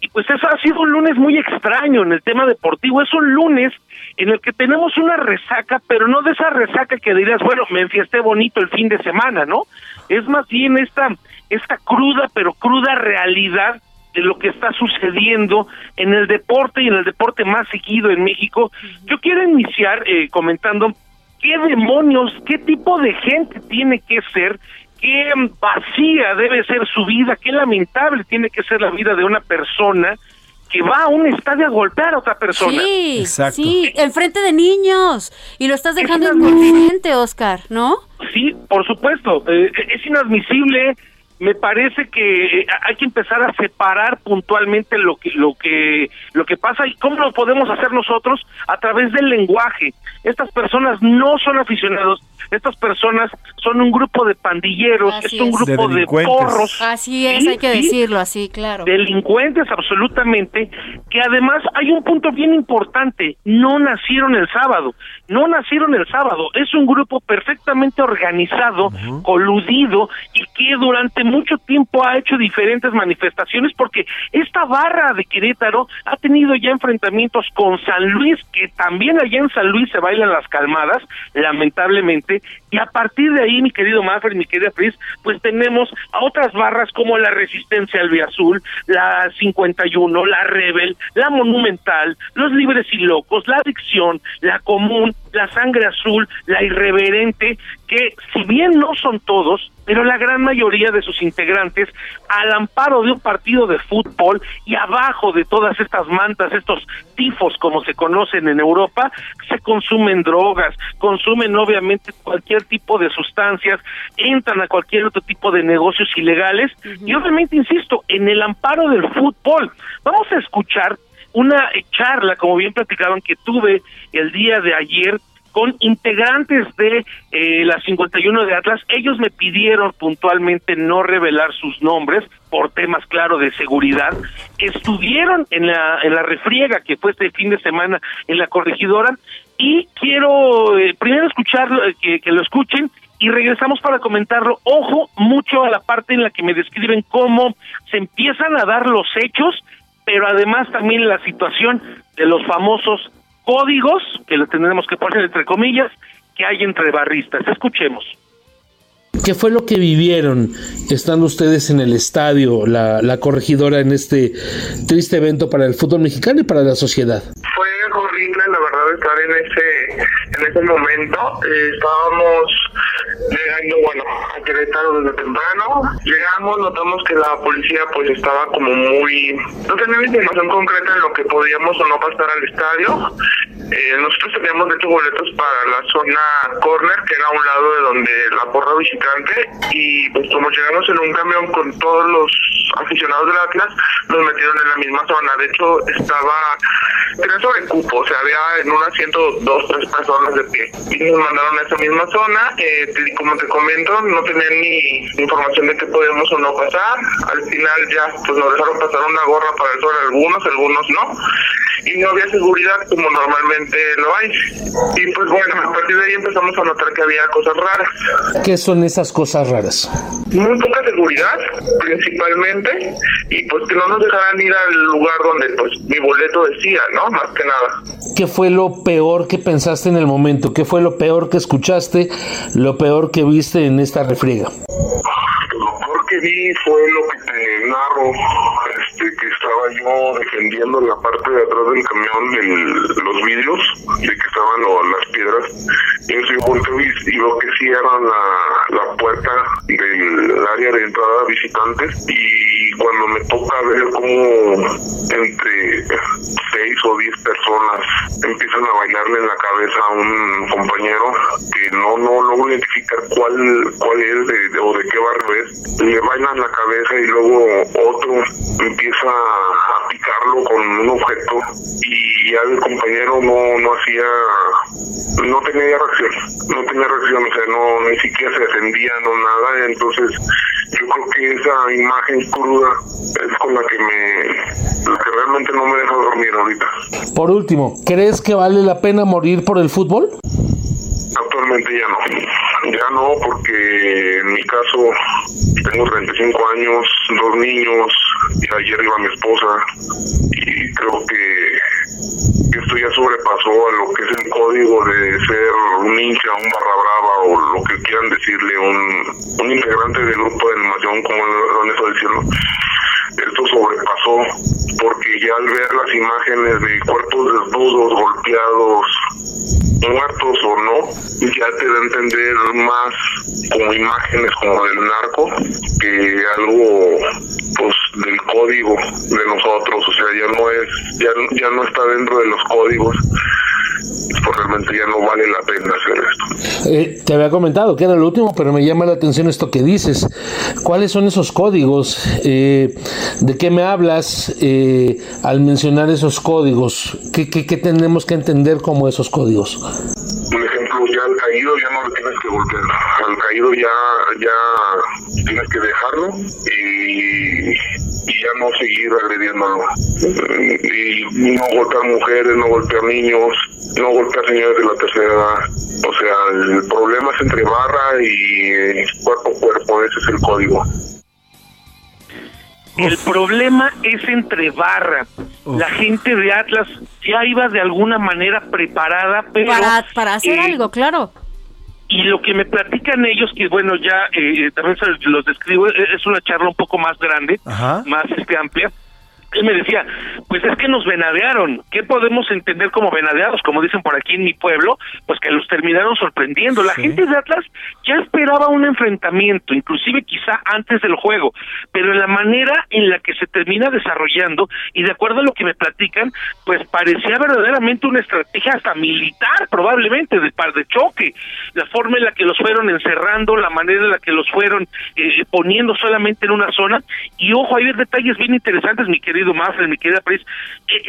Y pues eso ha sido un lunes muy extraño en el tema deportivo. Es un lunes en el que tenemos una resaca, pero no de esa resaca que dirías, bueno, me enfiesté bonito el fin de semana, ¿no? Es más bien esta, esta cruda, pero cruda realidad de lo que está sucediendo en el deporte y en el deporte más seguido en México. Yo quiero iniciar eh, comentando qué demonios, qué tipo de gente tiene que ser, qué vacía debe ser su vida, qué lamentable tiene que ser la vida de una persona que va a un estadio a golpear a otra persona. Sí, sí, enfrente de niños. Y lo estás dejando inconsciente, Oscar, ¿no? Sí, por supuesto. Eh, es inadmisible me parece que eh, hay que empezar a separar puntualmente lo que lo que lo que pasa y cómo lo podemos hacer nosotros a través del lenguaje. Estas personas no son aficionados, estas personas son un grupo de pandilleros, es un grupo de, porros. Así es, hay que decirlo así, claro. Delincuentes absolutamente, que además hay un punto bien importante, no nacieron el sábado, no nacieron el sábado, es un grupo perfectamente organizado, coludido y que durante mucho tiempo ha hecho diferentes manifestaciones porque esta barra de Querétaro ha tenido ya enfrentamientos con San Luis, que también allá en San Luis se bailan las calmadas, lamentablemente, y a partir de ahí, mi querido Maffer, mi querida Fris, pues tenemos a otras barras como la Resistencia Azul, la 51, la Rebel, la Monumental, los Libres y Locos, la Adicción, la Común, la Sangre Azul, la Irreverente, que si bien no son todos, pero la gran mayoría de sus integrantes, al amparo de un partido de fútbol y abajo de todas estas mantas, estos tifos como se conocen en Europa, se consumen drogas, consumen obviamente cualquier tipo de sustancias, entran a cualquier otro tipo de negocios ilegales y obviamente, insisto, en el amparo del fútbol. Vamos a escuchar una charla, como bien platicaban, que tuve el día de ayer con integrantes de eh, la 51 de Atlas. Ellos me pidieron puntualmente no revelar sus nombres por temas, claro, de seguridad. Estuvieron en la, en la refriega que fue este fin de semana en la corregidora y quiero eh, primero escucharlo, eh, que, que lo escuchen y regresamos para comentarlo. Ojo mucho a la parte en la que me describen cómo se empiezan a dar los hechos, pero además también la situación de los famosos códigos, que le tendremos que poner entre comillas, que hay entre barristas. Escuchemos. ¿Qué fue lo que vivieron estando ustedes en el estadio, la, la corregidora, en este triste evento para el fútbol mexicano y para la sociedad? Fue horrible, la verdad, estar en ese, en ese momento. Eh, estábamos llegando, bueno, a Querétaro desde temprano. Llegamos, notamos que la policía pues estaba como muy... No teníamos información concreta en lo que podíamos o no pasar al estadio. Eh, nosotros teníamos de hecho boletos para la zona corner, que era un lado de donde la porra visitante, y pues como llegamos en un camión con todos los aficionados del Atlas, nos metieron en la misma zona. De hecho, estaba, era sobre cupo, o sea, había en un asiento dos, tres personas de pie. Y nos mandaron a esa misma zona, eh, como te comento, no tenían ni información de qué podíamos o no pasar. Al final ya, pues nos dejaron pasar una gorra para el sol algunos, algunos no. Y no había seguridad como normalmente lo hay. Y pues bueno, a partir de ahí empezamos a notar que había cosas raras. ¿Qué son esas cosas raras? Muy poca seguridad, principalmente, y pues que no nos dejaran ir al lugar donde pues mi boleto decía, ¿no? Más que nada. ¿Qué fue lo peor que pensaste en el momento? ¿Qué fue lo peor que escuchaste? ¿Lo peor que viste en esta refriega? Lo peor que vi fue lo que te narro, este, que estaba yo defendiendo la parte de atrás del camión el, los vidrios, de que estaban lo, las piedras. Yo soy volteo y, veo que cierran la, la puerta del área de entrada a visitantes y cuando me toca ver cómo entre seis o diez personas empiezan a bailarle en la cabeza a un compañero que no no logro identificar cuál cuál es de, o de qué barrio es. Le bailan la cabeza y luego otro empieza a picarlo con un objeto y ya el compañero no no hacía no tenía reacción no tenía reacción o sea no ni siquiera se defendía no nada. Entonces yo creo que esa imagen cruda es con la que me la que realmente no me deja dormir ahorita Por último, ¿crees que vale la pena morir por el fútbol? Actualmente ya no. Ya no, porque en mi caso tengo 35 años, dos niños, y ayer iba mi esposa, y creo que esto ya sobrepasó a lo que es el código de ser un hincha, un barra brava, o lo que quieran decirle, un, un integrante del grupo de animación, como lo han diciendo. Esto sobrepasó porque ya al ver las imágenes de cuerpos desnudos, golpeados, muertos o no, ya te da a entender más como imágenes como del narco que algo pues del código de nosotros, o sea, ya no es, ya, ya no está dentro de los códigos pues realmente ya no vale la pena hacer esto. Eh, te había comentado que era lo último, pero me llama la atención esto que dices. ¿Cuáles son esos códigos? Eh, ¿De qué me hablas eh, al mencionar esos códigos? ¿Qué, ¿Qué, qué, tenemos que entender como esos códigos? Un ejemplo, ya al caído ya no le tienes que golpear. Al caído ya, ya tienes que dejarlo y, y ya no seguir agrediéndolo. Y no golpear mujeres, no golpear niños, no golpear señores de la tercera edad. O sea, el problema es entre barra y cuerpo a cuerpo, ese es el código. El problema es entre barra. La gente de Atlas ya iba de alguna manera preparada, pero... Para, para hacer eh, algo, claro. Y lo que me platican ellos, que bueno, ya eh, también se los describo, es es una charla un poco más grande, más este, amplia. Él me decía, pues es que nos venadearon. ¿Qué podemos entender como venadeados? Como dicen por aquí en mi pueblo, pues que los terminaron sorprendiendo. La gente de Atlas ya esperaba un enfrentamiento, inclusive quizá antes del juego, pero en la manera en la que se termina desarrollando y de acuerdo a lo que me platican, pues parecía verdaderamente una estrategia hasta militar, probablemente, de par de choque. La forma en la que los fueron encerrando, la manera en la que los fueron eh, poniendo solamente en una zona. Y ojo, hay detalles bien interesantes, mi querido Mafre, mi querida Pris,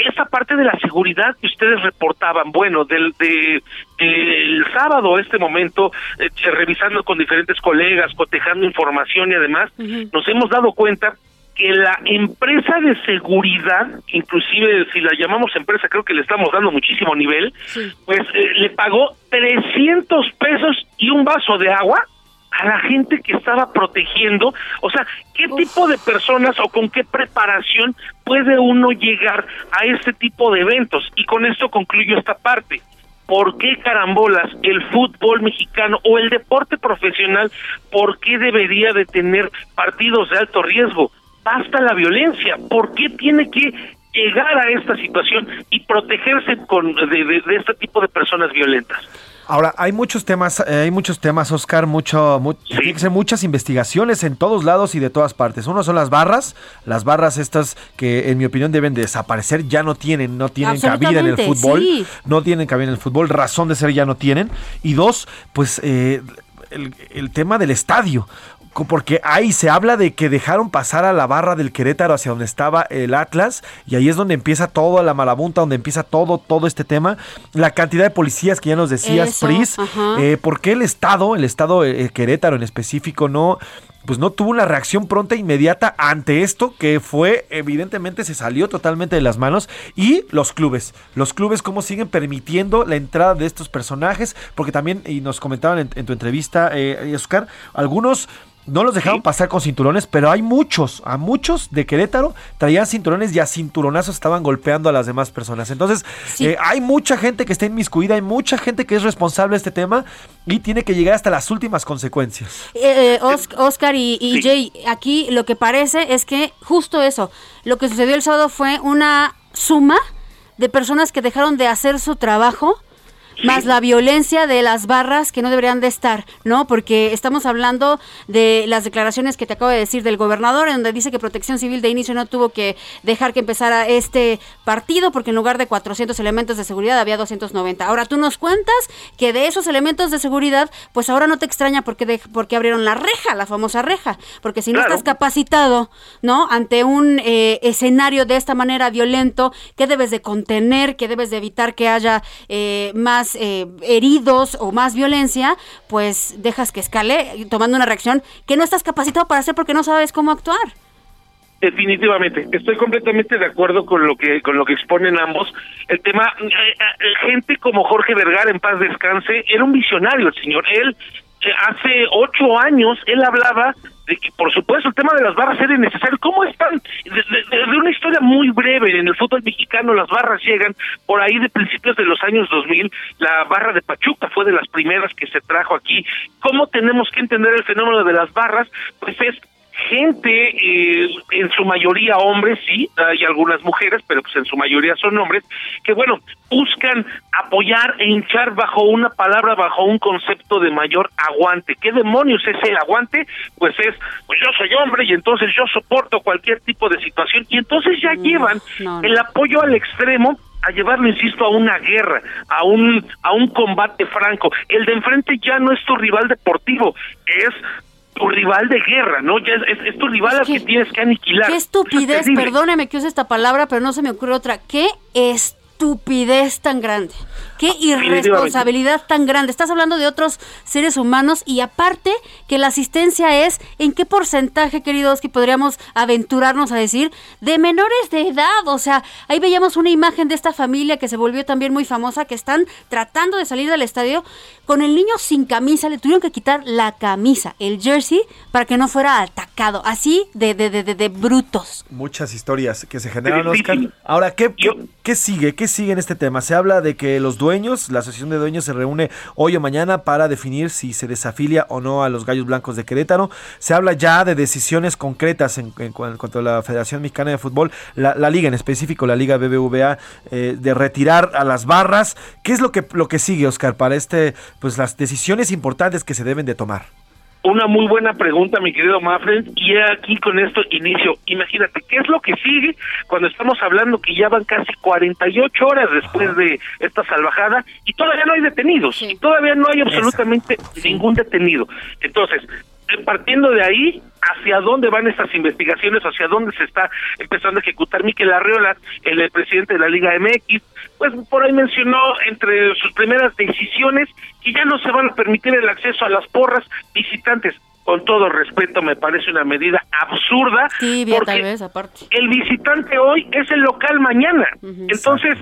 esa parte de la seguridad que ustedes reportaban, bueno, del de, el sábado, este momento, eh, revisando con diferentes colegas, cotejando información y además, nos hemos dado cuenta que la empresa de seguridad, inclusive si la llamamos empresa, creo que le estamos dando muchísimo nivel, pues eh, le pagó 300 pesos y un vaso de agua a la gente que estaba protegiendo, o sea, ¿qué tipo de personas o con qué preparación puede uno llegar a este tipo de eventos? Y con esto concluyo esta parte. ¿Por qué carambolas el fútbol mexicano o el deporte profesional, por qué debería de tener partidos de alto riesgo? Basta la violencia, ¿por qué tiene que llegar a esta situación y protegerse con de, de, de este tipo de personas violentas? Ahora, hay muchos temas, eh, hay muchos temas, Oscar, mucho, mu tiene que ser muchas investigaciones en todos lados y de todas partes. Uno son las barras, las barras estas que en mi opinión deben desaparecer, ya no tienen, no tienen cabida en el fútbol, sí. no tienen cabida en el fútbol, razón de ser ya no tienen. Y dos, pues eh, el, el tema del estadio porque ahí se habla de que dejaron pasar a la barra del Querétaro hacia donde estaba el Atlas y ahí es donde empieza toda la malabunta, donde empieza todo, todo este tema. La cantidad de policías que ya nos decías, Eso, Pris, eh, ¿por qué el Estado, el Estado eh, Querétaro en específico, no pues no tuvo una reacción pronta e inmediata ante esto que fue evidentemente se salió totalmente de las manos y los clubes, los clubes cómo siguen permitiendo la entrada de estos personajes porque también y nos comentaban en, en tu entrevista eh, Oscar algunos no los dejaron pasar con cinturones, pero hay muchos, a muchos de Querétaro traían cinturones y a cinturonazos estaban golpeando a las demás personas. Entonces, Sí. eh, hay mucha gente que está inmiscuida, hay mucha gente que es responsable de este tema y tiene que llegar hasta las últimas consecuencias. Eh, eh, Os- Oscar y, y Jay, aquí lo que parece es que justo eso, lo que sucedió el sábado fue una suma de personas que dejaron de hacer su trabajo. Más la violencia de las barras que no deberían de estar, ¿no? Porque estamos hablando de las declaraciones que te acabo de decir del gobernador, en donde dice que Protección Civil de inicio no tuvo que dejar que empezara este partido, porque en lugar de 400 elementos de seguridad había 290. Ahora tú nos cuentas que de esos elementos de seguridad, pues ahora no te extraña porque, de, porque abrieron la reja, la famosa reja, porque si no Claro. estás capacitado, ¿no? Ante un eh, escenario de esta manera violento, que debes de contener, que debes de evitar que haya eh, más eh, heridos o más violencia, pues dejas que escale tomando una reacción que no estás capacitado para hacer porque no sabes cómo actuar. Definitivamente, estoy completamente de acuerdo con lo que con lo que exponen ambos. El tema, eh, eh, gente como Jorge Vergara, en paz descanse, era un visionario el señor. Él hace ocho años él hablaba de que, por supuesto, el tema de las barras era necesario. ¿Cómo están? De, de- una historia muy breve en el fútbol mexicano, las barras llegan por ahí de principios de los años 2000. La barra de Pachuca fue de las primeras que se trajo aquí. ¿Cómo tenemos que entender el fenómeno de las barras? Pues es gente, eh, en su mayoría hombres, sí, hay algunas mujeres, pero pues en su mayoría son hombres, que bueno, buscan apoyar e hinchar bajo una palabra, bajo un concepto de mayor aguante. ¿Qué demonios es el aguante? Pues es, pues yo soy hombre y entonces yo soporto cualquier tipo de situación y entonces ya llevan el apoyo al extremo a llevarlo, insisto, a una guerra, a un, a un combate franco. El de enfrente ya no es tu rival deportivo, es tu rival de guerra, ¿no? Ya es, es, tu rival al que tienes que aniquilar. Qué estupidez, perdóneme que use esta palabra, pero no se me ocurre otra. Qué estupidez tan grande. Qué irresponsabilidad tan grande. Estás hablando de otros seres humanos y aparte que la asistencia es, ¿en qué porcentaje, queridos, que podríamos aventurarnos a decir? De menores de edad. O sea, ahí veíamos una imagen de esta familia que se volvió también muy famosa, que están tratando de salir del estadio con el niño sin camisa. Le tuvieron que quitar la camisa, el jersey, para que no fuera atacado. Así de, de, de, de, brutos. Muchas historias que se generan, Oscar. Ahora, ¿qué, ¿qué sigue? ¿Qué sigue en este tema? Se habla de que los dueños, la asociación de dueños se reúne hoy o mañana para definir si se desafilia o no a los Gallos Blancos de Querétaro. Se habla ya de decisiones concretas en, cuanto a la Federación Mexicana de Fútbol, la, liga en específico, la liga BBVA, eh, de retirar a las barras. ¿Qué es lo que, lo que sigue, Oscar, para este, pues las decisiones importantes que se deben de tomar? Una muy buena pregunta, mi querido Mafren, y aquí con esto inicio. Imagínate, ¿qué es lo que sigue cuando estamos hablando que ya van casi 48 horas después de esta salvajada y todavía no hay detenidos, y todavía no hay absolutamente ningún detenido? Entonces, eh, partiendo de ahí, hacia dónde van estas investigaciones, hacia dónde se está empezando a ejecutar. Miquel Arriola, el presidente de la Liga MX, pues por ahí mencionó entre sus primeras decisiones que ya no se van a permitir el acceso a las porras visitantes. Con todo respeto, me parece una medida absurda. Sí, tal vez, aparte. El visitante hoy es el local mañana. Entonces,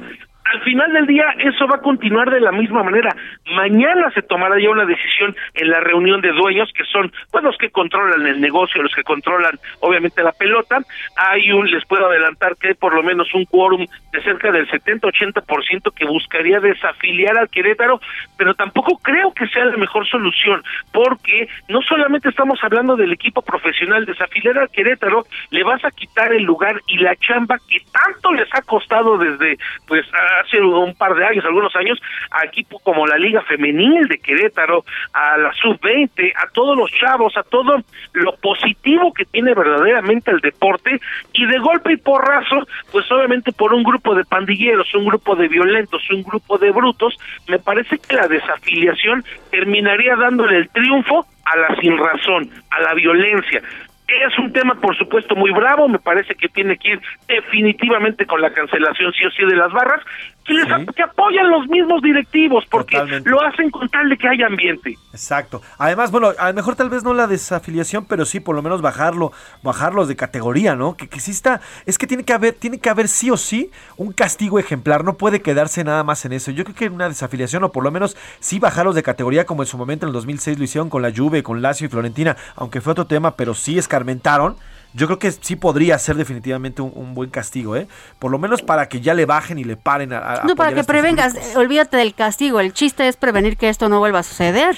al final del día eso va a continuar de la misma manera. Mañana se tomará ya una decisión en la reunión de dueños que son pues, los que controlan el negocio, los que controlan obviamente la pelota. Hay un, les puedo adelantar que hay por lo menos un quórum de cerca del 70-80% que buscaría desafiliar al Querétaro, pero tampoco creo que sea la mejor solución, porque no solamente estamos hablando del equipo profesional, desafiliar al Querétaro, le vas a quitar el lugar y la chamba que tanto les ha costado desde pues hace un par de años, algunos años, a equipos como la Liga Femenil de Querétaro, a la Sub-20, a todos los chavos, a todo lo positivo que tiene verdaderamente el deporte, y de golpe y porrazo, pues obviamente por un grupo de pandilleros, un grupo de violentos, un grupo de brutos, me parece que la desafiliación terminaría dándole el triunfo a la sinrazón, a la violencia. Es un tema, por supuesto, muy bravo. Me parece que tiene que ir definitivamente con la cancelación sí o sí de las barras que, les, que apoyan los mismos directivos porque lo hacen con tal de que haya ambiente. Exacto. Además, bueno, a lo mejor tal vez no la desafiliación, pero sí por lo menos bajarlo, bajarlos de categoría, ¿no? Que, que exista, es que tiene que haber, tiene que haber sí o sí un castigo ejemplar, no puede quedarse nada más en eso. Yo creo que una desafiliación o por lo menos sí bajarlos de categoría como en su momento en el 2006 lo hicieron con la Juve, con Lazio y Florentina, aunque fue otro tema, pero sí escarmentaron yo creo que sí podría ser definitivamente un, buen castigo, ¿eh? Por lo menos para que ya le bajen y le paren a... no, para que prevengas, olvídate del castigo, el chiste es prevenir que esto no vuelva a suceder.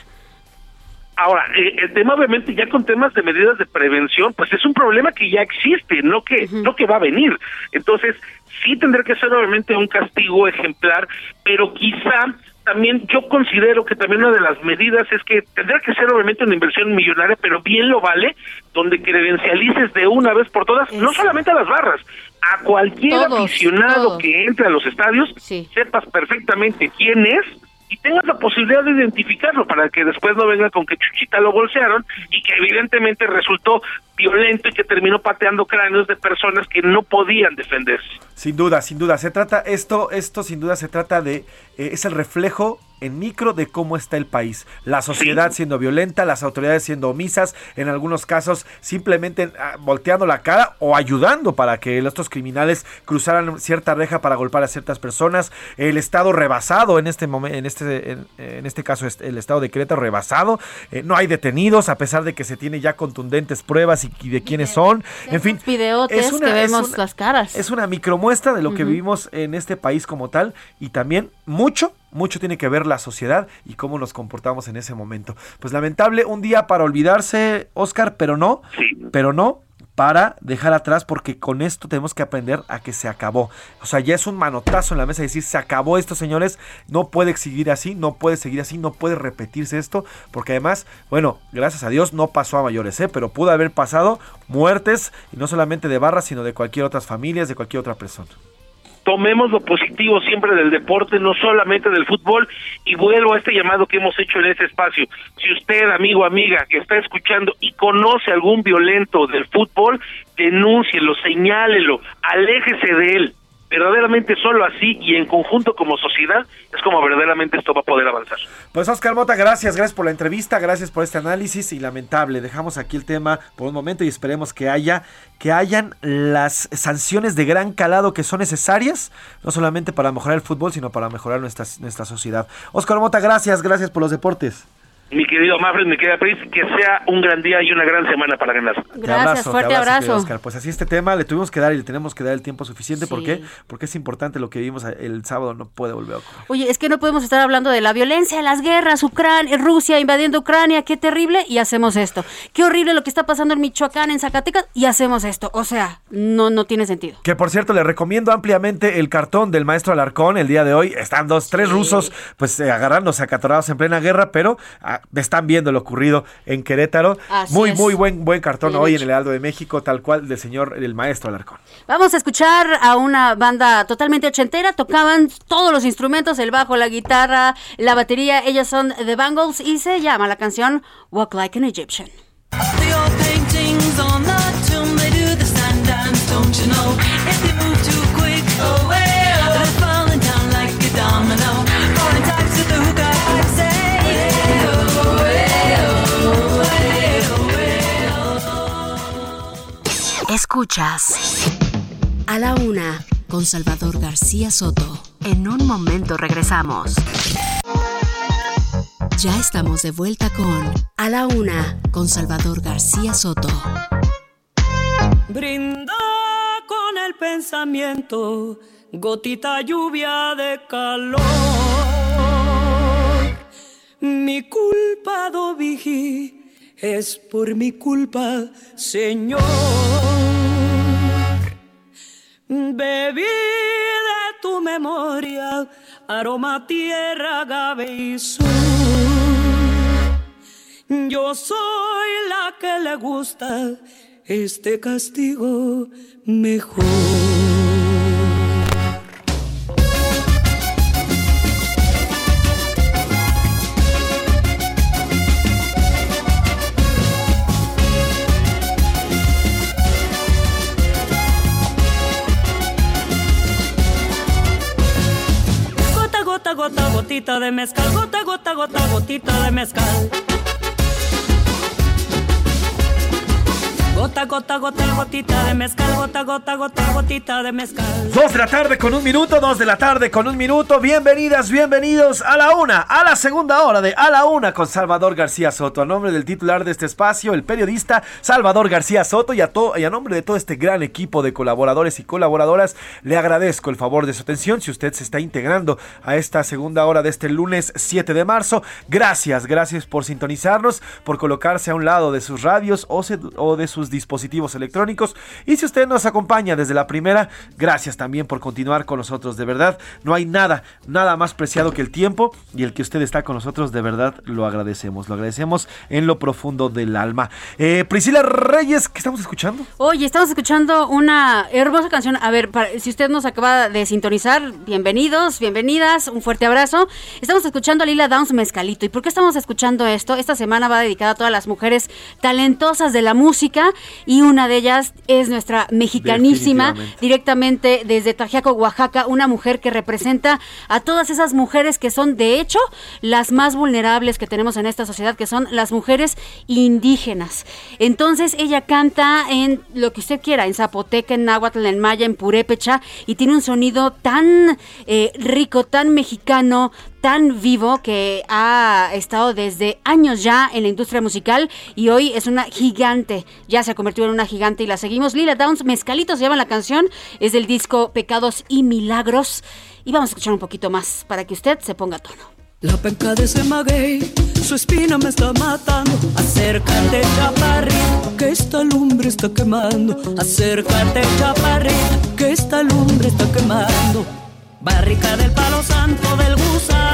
Ahora, eh, el tema obviamente ya con temas de medidas de prevención, pues es un problema que ya existe, no que no que va a venir. Entonces, sí tendrá que ser obviamente un castigo ejemplar, pero quizá también yo considero que también una de las medidas es que tendrá que ser obviamente una inversión millonaria, pero bien lo vale, donde credencialices de una vez por todas, no solamente a las barras, a cualquier aficionado que entre a los estadios, sepas perfectamente quién es y tengas la posibilidad de identificarlo para que después no venga con que Chuchita lo bolsearon y que evidentemente resultó violento y que terminó pateando cráneos de personas que no podían defenderse. Sin duda, sin duda, se trata esto esto sin duda se trata de eh, es el reflejo en micro de cómo está el país. La sociedad siendo violenta, las autoridades siendo omisas, en algunos casos simplemente ah, volteando la cara o ayudando para que estos criminales cruzaran cierta reja para golpear a ciertas personas. El Estado rebasado en este momento, en este, en, este caso el Estado de Querétaro rebasado. Eh, no hay detenidos a pesar de que se tiene ya contundentes pruebas y, de quiénes son. En fin, es una, que vemos las caras. Es una micromuestra de lo que vivimos en este país como tal y también mucho mucho tiene que ver la sociedad y cómo nos comportamos en ese momento. Pues lamentable, un día para olvidarse, Oscar, pero no, pero no para dejar atrás porque con esto tenemos que aprender a que se acabó. O sea, ya es un manotazo en la mesa decir, se acabó esto, señores, no puede seguir así, no puede seguir así, no puede repetirse esto, porque además, bueno, gracias a Dios no pasó a mayores, ¿eh? pero pudo haber pasado muertes, y no solamente de barras, sino de cualquier otras familias, de cualquier otra persona tomemos lo positivo siempre del deporte, no solamente del fútbol, y vuelvo a este llamado que hemos hecho en este espacio. Si usted, amigo, amiga, que está escuchando y conoce algún violento del fútbol, denúncielo, señálelo, aléjese de él verdaderamente solo así y en conjunto como sociedad es como verdaderamente esto va a poder avanzar. Pues Oscar Mota, gracias, gracias por la entrevista, gracias por este análisis y lamentable, dejamos aquí el tema por un momento y esperemos que haya que hayan las sanciones de gran calado que son necesarias, no solamente para mejorar el fútbol, sino para mejorar nuestra, nuestra sociedad. Oscar Mota, gracias, gracias por los deportes mi querido Mafred, mi querida Pris, que sea un gran día y una gran semana para ganar. Gracias, fuerte abrazo. Oscar. Pues así este tema le tuvimos que dar y le tenemos que dar el tiempo suficiente. ¿Por qué? Porque es importante lo que vimos el sábado, no puede volver a ocurrir. Oye, es que no podemos estar hablando de la violencia, las guerras, Ucrania, Rusia invadiendo Ucrania, qué terrible, y hacemos esto. Qué horrible lo que está pasando en Michoacán, en Zacatecas, y hacemos esto. O sea, no, no tiene sentido. Que por cierto, le recomiendo ampliamente el cartón del maestro Alarcón el día de hoy. Están dos, tres rusos, pues eh, agarrándose acatorados en plena guerra, pero están viendo lo ocurrido en Querétaro. muy, muy buen, buen cartón hoy en el Aldo de México, tal cual del señor, el maestro Alarcón. Vamos a escuchar a una banda totalmente ochentera, tocaban todos los instrumentos, el bajo, la guitarra, la batería, ellas son The Bangles y se llama la canción Walk Like an Egyptian. Escuchas a la una con Salvador García Soto. En un momento regresamos. Ya estamos de vuelta con A la una con Salvador García Soto. Brinda con el pensamiento, gotita lluvia de calor. Mi culpa, do es por mi culpa, Señor. Bebí de tu memoria, aroma, tierra, agave y Yo soy la que le gusta este castigo mejor. Gotita de mezcal, gota, gota, gota, gotita de mezcal. Gota, gota, gota, gotita de mezcal, gota, gota, gota, gotita de mezcal. Dos de la tarde con un minuto, dos de la tarde con un minuto. Bienvenidas, bienvenidos a la una, a la segunda hora de A la una con Salvador García Soto. A nombre del titular de este espacio, el periodista Salvador García Soto y a, y a nombre de todo este gran equipo de colaboradores y colaboradoras, le agradezco el favor de su atención. Si usted se está integrando a esta segunda hora de este lunes 7 de marzo, gracias, gracias por sintonizarnos, por colocarse a un lado de sus radios o, o de sus dispositivos electrónicos. Y si usted nos acompaña desde la primera, gracias también por continuar con nosotros. De verdad, no hay nada, nada más preciado que el tiempo y el que usted está con nosotros, de verdad lo agradecemos. Lo agradecemos en lo profundo del alma. Eh, Priscila Reyes, ¿qué estamos escuchando? Oye, estamos escuchando una hermosa canción. A ver, si usted nos acaba de sintonizar, bienvenidos, bienvenidas, un fuerte abrazo. Estamos escuchando a Lila Downs Mezcalito. ¿Y por qué estamos escuchando esto? Esta semana va dedicada a todas las mujeres talentosas de la música y una de ellas es nuestra mexicanísima, directamente desde Tajiaco, Oaxaca, una mujer que representa a todas esas mujeres que son de hecho las más vulnerables que tenemos en esta sociedad, que son las mujeres indígenas. Entonces ella canta en lo que usted quiera, en zapoteca, en náhuatl, en maya, en purépecha, y tiene un sonido tan eh, rico, tan mexicano, tan vivo que ha estado desde años ya en la industria musical y hoy es una gigante. Ya se ha convertido en una gigante y la seguimos. Lila Downs, Mezcalito se llama la canción, es del disco Pecados y Milagros. Y vamos a escuchar un poquito más para que usted se ponga a tono. La penca de ese maguey, su espina me está matando. Acércate, chaparrito, que esta lumbre está quemando. Acércate, chaparrito, que esta lumbre está quemando. Barrica del palo santo del gusano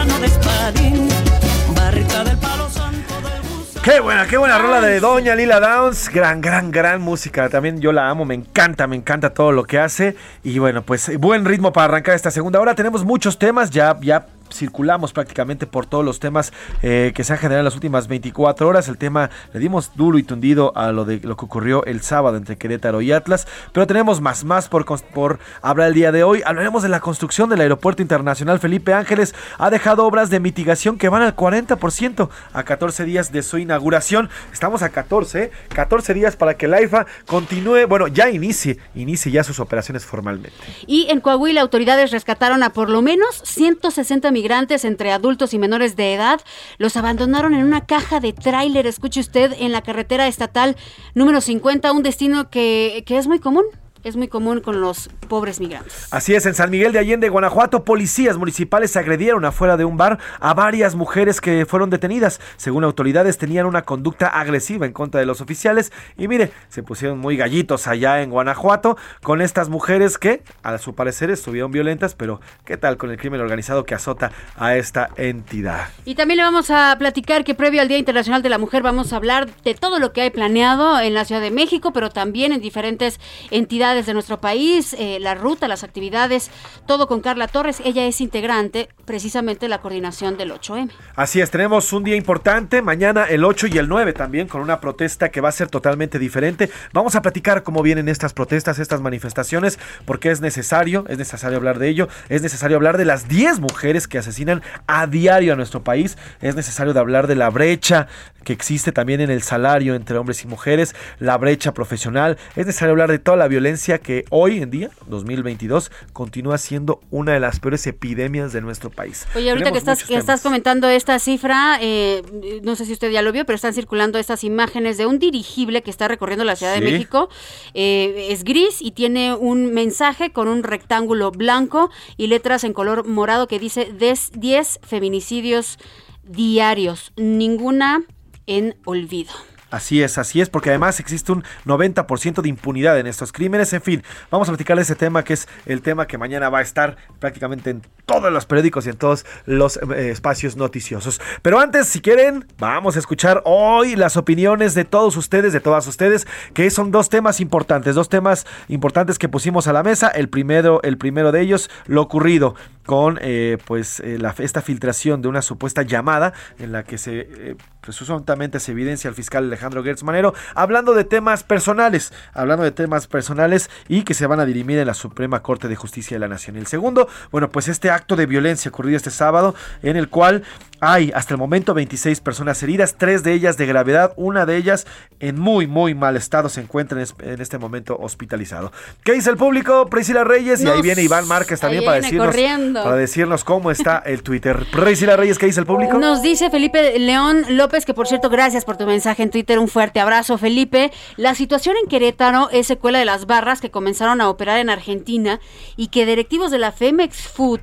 Qué buena, qué buena rola de Doña Lila Downs. Gran, gran, gran música. También yo la amo, me encanta, me encanta todo lo que hace. Y bueno, pues buen ritmo para arrancar esta segunda hora. Tenemos muchos temas, ya, ya circulamos prácticamente por todos los temas eh, que se han generado en las últimas 24 horas. El tema le dimos duro y tundido a lo de lo que ocurrió el sábado entre Querétaro y Atlas, pero tenemos más, más por, por hablar el día de hoy. Hablaremos de la construcción del Aeropuerto Internacional Felipe Ángeles. Ha dejado obras de mitigación que van al 40% a 14 días de su inauguración. Estamos a 14, 14 días para que la IFA continúe, bueno, ya inicie, inicie ya sus operaciones formalmente. Y en Coahuila, autoridades rescataron a por lo menos 160 migrantes entre adultos y menores de edad. Los abandonaron en una caja de tráiler, escuche usted, en la carretera estatal número 50, un destino que, que es muy común es muy común con los pobres migrantes. Así es, en San Miguel de Allende, Guanajuato, policías municipales agredieron afuera de un bar a varias mujeres que fueron detenidas. Según autoridades, tenían una conducta agresiva en contra de los oficiales. Y mire, se pusieron muy gallitos allá en Guanajuato con estas mujeres que, a su parecer, estuvieron violentas, pero ¿qué tal con el crimen organizado que azota a esta entidad? Y también le vamos a platicar que previo al Día Internacional de la Mujer vamos a hablar de todo lo que hay planeado en la Ciudad de México, pero también en diferentes entidades de nuestro país, eh, la ruta, las actividades, todo con Carla Torres. Ella es integrante precisamente la coordinación del 8M. Así es, tenemos un día importante, mañana el 8 y el 9 también, con una protesta que va a ser totalmente diferente. Vamos a platicar cómo vienen estas protestas, estas manifestaciones, porque es necesario, es necesario hablar de ello, es necesario hablar de las 10 mujeres que asesinan a diario a nuestro país, es necesario de hablar de la brecha que existe también en el salario entre hombres y mujeres, la brecha profesional, es necesario hablar de toda la violencia que hoy en día, 2022, continúa siendo una de las peores epidemias de nuestro país. Oye, ahorita que estás, que estás comentando esta cifra, eh, no sé si usted ya lo vio, pero están circulando estas imágenes de un dirigible que está recorriendo la Ciudad de México. Eh, es gris y tiene un mensaje con un rectángulo blanco y letras en color morado que dice 10 feminicidios diarios, ninguna en olvido. Así es, así es, porque además existe un 90% de impunidad en estos crímenes. En fin, vamos a platicar de ese tema que es el tema que mañana va a estar prácticamente en todos los periódicos y en todos los eh, espacios noticiosos. Pero antes, si quieren, vamos a escuchar hoy las opiniones de todos ustedes, de todas ustedes, que son dos temas importantes, dos temas importantes que pusimos a la mesa. El primero, el primero de ellos, lo ocurrido con eh, pues eh, la, esta filtración de una supuesta llamada en la que se presuntamente se evidencia al fiscal Alejandro Gertz Manero, hablando de temas personales, hablando de temas personales y que se van a dirimir en la Suprema Corte de Justicia de la Nación. el segundo, bueno, pues este acto de violencia ocurrido este sábado, en el cual hay hasta el momento 26 personas heridas, tres de ellas de gravedad, una de ellas en muy, muy mal estado, se encuentra en este momento hospitalizado. ¿Qué dice el público? Priscila Reyes, y ahí viene Iván Márquez también para decirnos, para decirnos cómo está el Twitter. Priscila Reyes, ¿qué dice el público? Nos dice Felipe León López que por cierto, gracias por tu mensaje en Twitter. Un fuerte abrazo, Felipe. La situación en Querétaro es secuela de las barras que comenzaron a operar en Argentina y que directivos de la Femex Food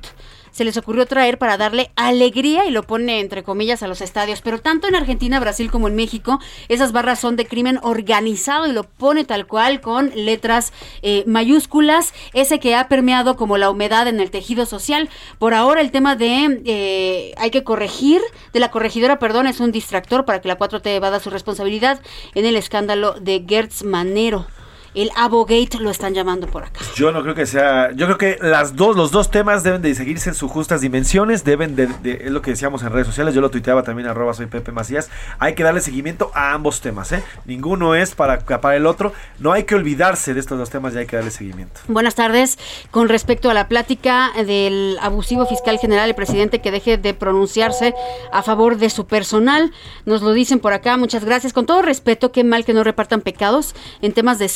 se les ocurrió traer para darle alegría y lo pone entre comillas a los estadios. Pero tanto en Argentina, Brasil como en México, esas barras son de crimen organizado y lo pone tal cual con letras eh, mayúsculas, ese que ha permeado como la humedad en el tejido social. Por ahora el tema de eh, hay que corregir, de la corregidora, perdón, es un distractor para que la 4T evada su responsabilidad en el escándalo de Gertz Manero el Abogate lo están llamando por acá. Yo no creo que sea, yo creo que las dos, los dos temas deben de seguirse en sus justas dimensiones, deben de, es lo que decíamos en redes sociales, yo lo tuiteaba también arroba soy Pepe Macías, hay que darle seguimiento a ambos temas, ¿eh? ninguno es para para el otro, no hay que olvidarse de estos dos temas y hay que darle seguimiento. Buenas tardes, con respecto a la plática del abusivo fiscal general, el presidente que deje de pronunciarse a favor de su personal, nos lo dicen por acá, muchas gracias, con todo respeto, qué mal que no repartan pecados en temas de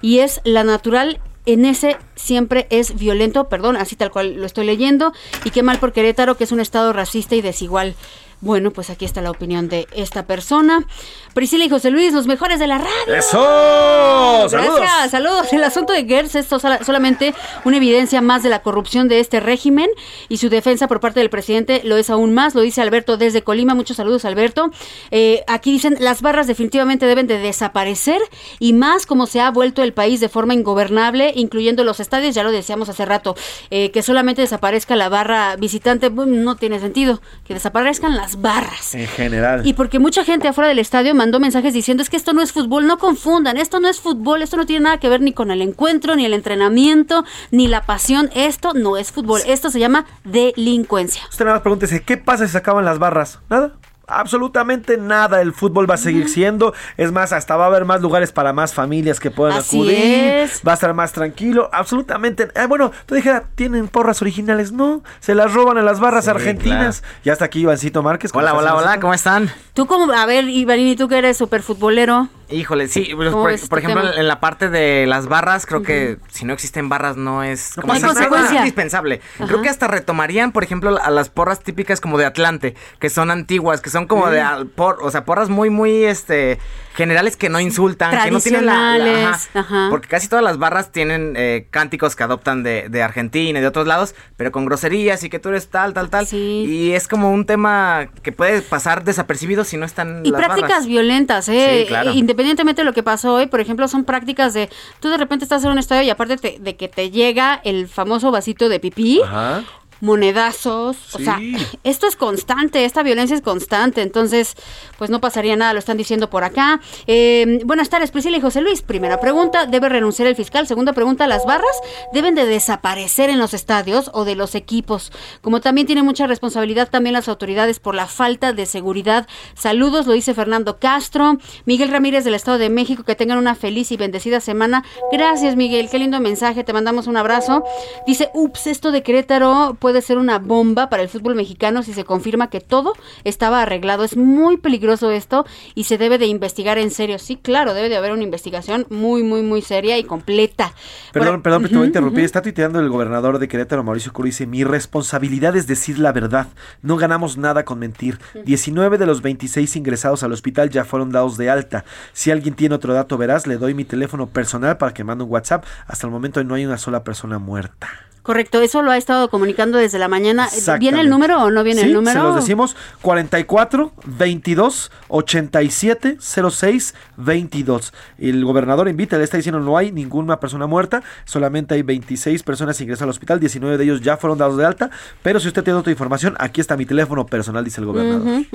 y es la natural en ese siempre es violento, perdón, así tal cual lo estoy leyendo, y qué mal por Querétaro, que es un estado racista y desigual. Bueno, pues aquí está la opinión de esta persona. Priscila y José Luis, los mejores de la radio. ¡Eso! ¡Saludos! Gracias, saludos. El asunto de Gers es sola- solamente una evidencia más de la corrupción de este régimen y su defensa por parte del presidente lo es aún más, lo dice Alberto desde Colima. Muchos saludos, Alberto. Eh, aquí dicen, las barras definitivamente deben de desaparecer y más como se ha vuelto el país de forma ingobernable, incluyendo los estadios, ya lo decíamos hace rato, eh, que solamente desaparezca la barra visitante, no tiene sentido, que desaparezcan las barras. En general. Y porque mucha gente afuera del estadio mandó mensajes diciendo es que esto no es fútbol, no confundan, esto no es fútbol, esto no tiene nada que ver ni con el encuentro, ni el entrenamiento, ni la pasión, esto no es fútbol, esto se llama delincuencia. Usted nada más pregúntese, ¿qué pasa si se acaban las barras? Nada. Absolutamente nada, el fútbol va a seguir siendo, es más, hasta va a haber más lugares para más familias que puedan Así acudir, es. va a estar más tranquilo, absolutamente, eh, bueno, tú dijera, ¿tienen porras originales? No, se las roban a las barras Sí, argentinas, ya está aquí Ivancito Márquez. ¿cómo Hola, hola, hola? ¿cómo están? Tú como, a ver, Ivarín, ¿y tú que eres súper futbolero? Híjole, sí, pues, ¿Cómo por, este ejemplo, tema? en la parte de las barras, creo que si no existen barras no es como no es nada. indispensable. Ajá. Creo que hasta retomarían, por ejemplo, a las porras típicas como de Atlante, que son antiguas, que son como de por, o sea, porras muy muy este generales que no insultan, que no tienen la, la- ajá. porque casi todas las barras tienen eh, cánticos que adoptan de, de Argentina y de otros lados, pero con groserías y que tú eres tal, tal, tal. Y es como un tema que puede pasar desapercibido si no están Y las prácticas barras. violentas, ¿eh? Sí, claro. Independientemente de lo que pasó hoy, por ejemplo, son prácticas de tú de repente estás en un estadio y aparte te- de que te llega el famoso vasito de pipí, Ajá. Monedazos, o sea, esto es constante, esta violencia es constante, entonces, pues no pasaría nada, lo están diciendo por acá. Eh, buenas tardes, Priscila y José Luis. Primera pregunta, ¿debe renunciar el fiscal? Segunda pregunta, ¿las barras deben de desaparecer en los estadios o de los equipos? Como también tiene mucha responsabilidad también las autoridades por la falta de seguridad. Saludos, lo dice Fernando Castro. Miguel Ramírez del Estado de México, que tengan una feliz y bendecida semana. Gracias, Miguel, qué lindo mensaje, te mandamos un abrazo. Dice, ups, esto de Querétaro puede ser una bomba para el fútbol mexicano si se confirma que todo estaba arreglado. Es muy peligroso esto y se debe de investigar en serio. Sí, claro, debe de haber una investigación muy, muy, muy seria y completa. Perdón, Por- perdón, te voy a interrumpir. Está tuiteando el gobernador de Querétaro, Mauricio Curi, dice, mi responsabilidad es decir la verdad. No ganamos nada con mentir. 19 de los 26 ingresados al hospital ya fueron dados de alta. Si alguien tiene otro dato veraz, le doy mi teléfono personal para que mande un WhatsApp. Hasta el momento no hay una sola persona muerta. Correcto, eso lo ha estado comunicando desde la mañana. ¿Viene Exactamente. el número o no viene Sí, el número? Se los decimos 44 22 87 06 22. El gobernador invita, le está diciendo no hay ninguna persona muerta, solamente hay 26 personas ingresadas al hospital, 19 de ellos ya fueron dados de alta, pero si usted tiene otra información, aquí está mi teléfono personal, dice el gobernador.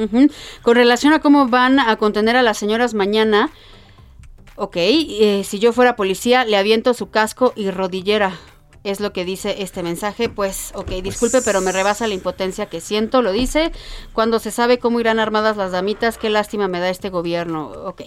Con relación a cómo van a contener a las señoras mañana, ok, eh, si yo fuera policía, le aviento su casco y rodillera. Es lo que dice este mensaje. Pues, ok, disculpe, pero me rebasa la impotencia que siento, lo dice. Cuando se sabe cómo irán armadas las damitas, qué lástima me da este gobierno. Ok,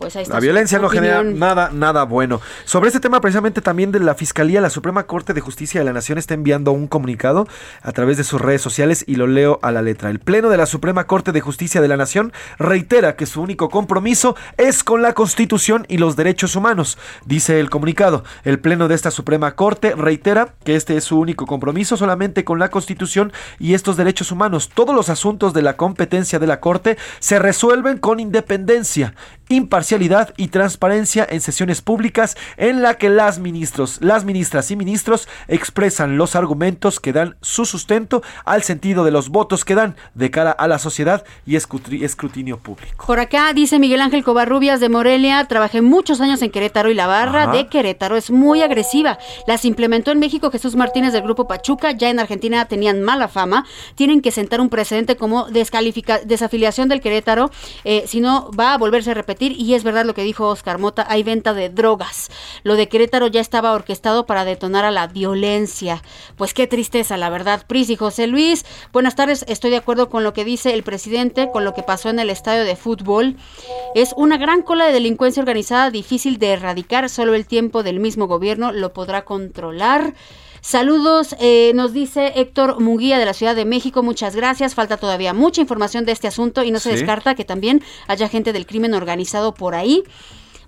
pues ahí está. La violencia no genera nada, nada bueno. Sobre este tema, precisamente también de la Fiscalía, la Suprema Corte de Justicia de la Nación está enviando un comunicado a través de sus redes sociales y lo leo a la letra. El Pleno de la Suprema Corte de Justicia de la Nación reitera que su único compromiso es con la Constitución y los derechos humanos, dice el comunicado. El Pleno de esta Suprema Corte reitera que este es su único compromiso solamente con la Constitución y estos derechos humanos. Todos los asuntos de la competencia de la Corte se resuelven con independencia, imparcialidad y transparencia en sesiones públicas en la que las ministros, las ministras y ministros expresan los argumentos que dan su sustento al sentido de los votos que dan de cara a la sociedad y escrutinio público. Por acá dice Miguel Ángel Covarrubias de Morelia, trabajé muchos años en Querétaro y la barra Ajá. de Querétaro es muy agresiva. Las implementó en México Jesús Martínez del Grupo Pachuca, ya en Argentina tenían mala fama, tienen que sentar un precedente como descalifica- desafiliación del Querétaro, eh, si no va a volverse a repetir y es verdad lo que dijo Oscar Mota, hay venta de drogas. Lo de Querétaro ya estaba orquestado para detonar a la violencia. Pues qué tristeza, la verdad. Pris y José Luis, buenas tardes, estoy de acuerdo con lo que dice el presidente, con lo que pasó en el estadio de fútbol. Es una gran cola de delincuencia organizada difícil de erradicar, solo el tiempo del mismo gobierno lo podrá controlar. Saludos, eh, nos dice Héctor Munguía de la Ciudad de México, muchas gracias. Falta todavía mucha información de este asunto y no se Sí. descarta que también haya gente del crimen organizado por ahí.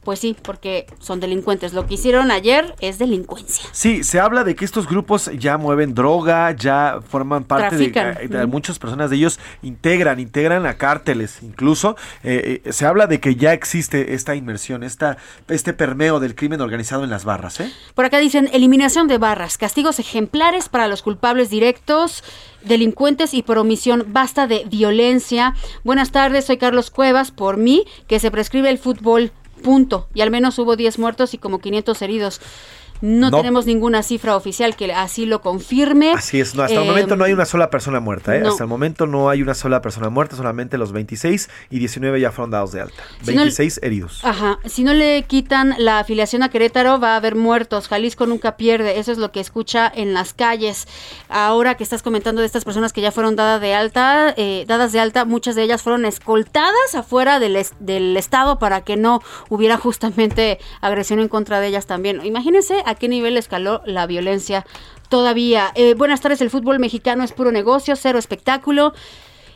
Pues sí, porque son delincuentes. Lo que hicieron ayer es delincuencia. Sí, se habla de que estos grupos ya mueven droga, ya forman parte de, de- muchas personas de ellos integran, integran a cárteles, incluso eh, eh, se habla de que ya existe esta inmersión, esta, este permeo del crimen organizado en las barras, ¿eh? Por acá dicen eliminación de barras, castigos ejemplares para los culpables directos, delincuentes y por omisión. Basta de violencia. Buenas tardes, soy Carlos Cuevas. Por mí, que se prescribe el fútbol. Punto. Y al menos hubo 10 muertos y como 500 heridos. No, No. tenemos ninguna cifra oficial que así lo confirme. Así es, no, hasta el momento no hay una sola persona muerta, ¿eh? no. Hasta el momento no hay una sola persona muerta, solamente los 26 y 19 ya fueron dados de alta. Si no- 26 heridos. Ajá, si no le quitan la afiliación a Querétaro va a haber muertos, Jalisco nunca pierde, eso es lo que escucha en las calles. Ahora que estás comentando de estas personas que ya fueron dadas de alta, eh, dadas de alta, muchas de ellas fueron escoltadas afuera del, es- del estado para que no hubiera justamente agresión en contra de ellas también. Imagínense a qué nivel escaló la violencia todavía. Eh, buenas tardes, el fútbol mexicano es puro negocio, cero espectáculo.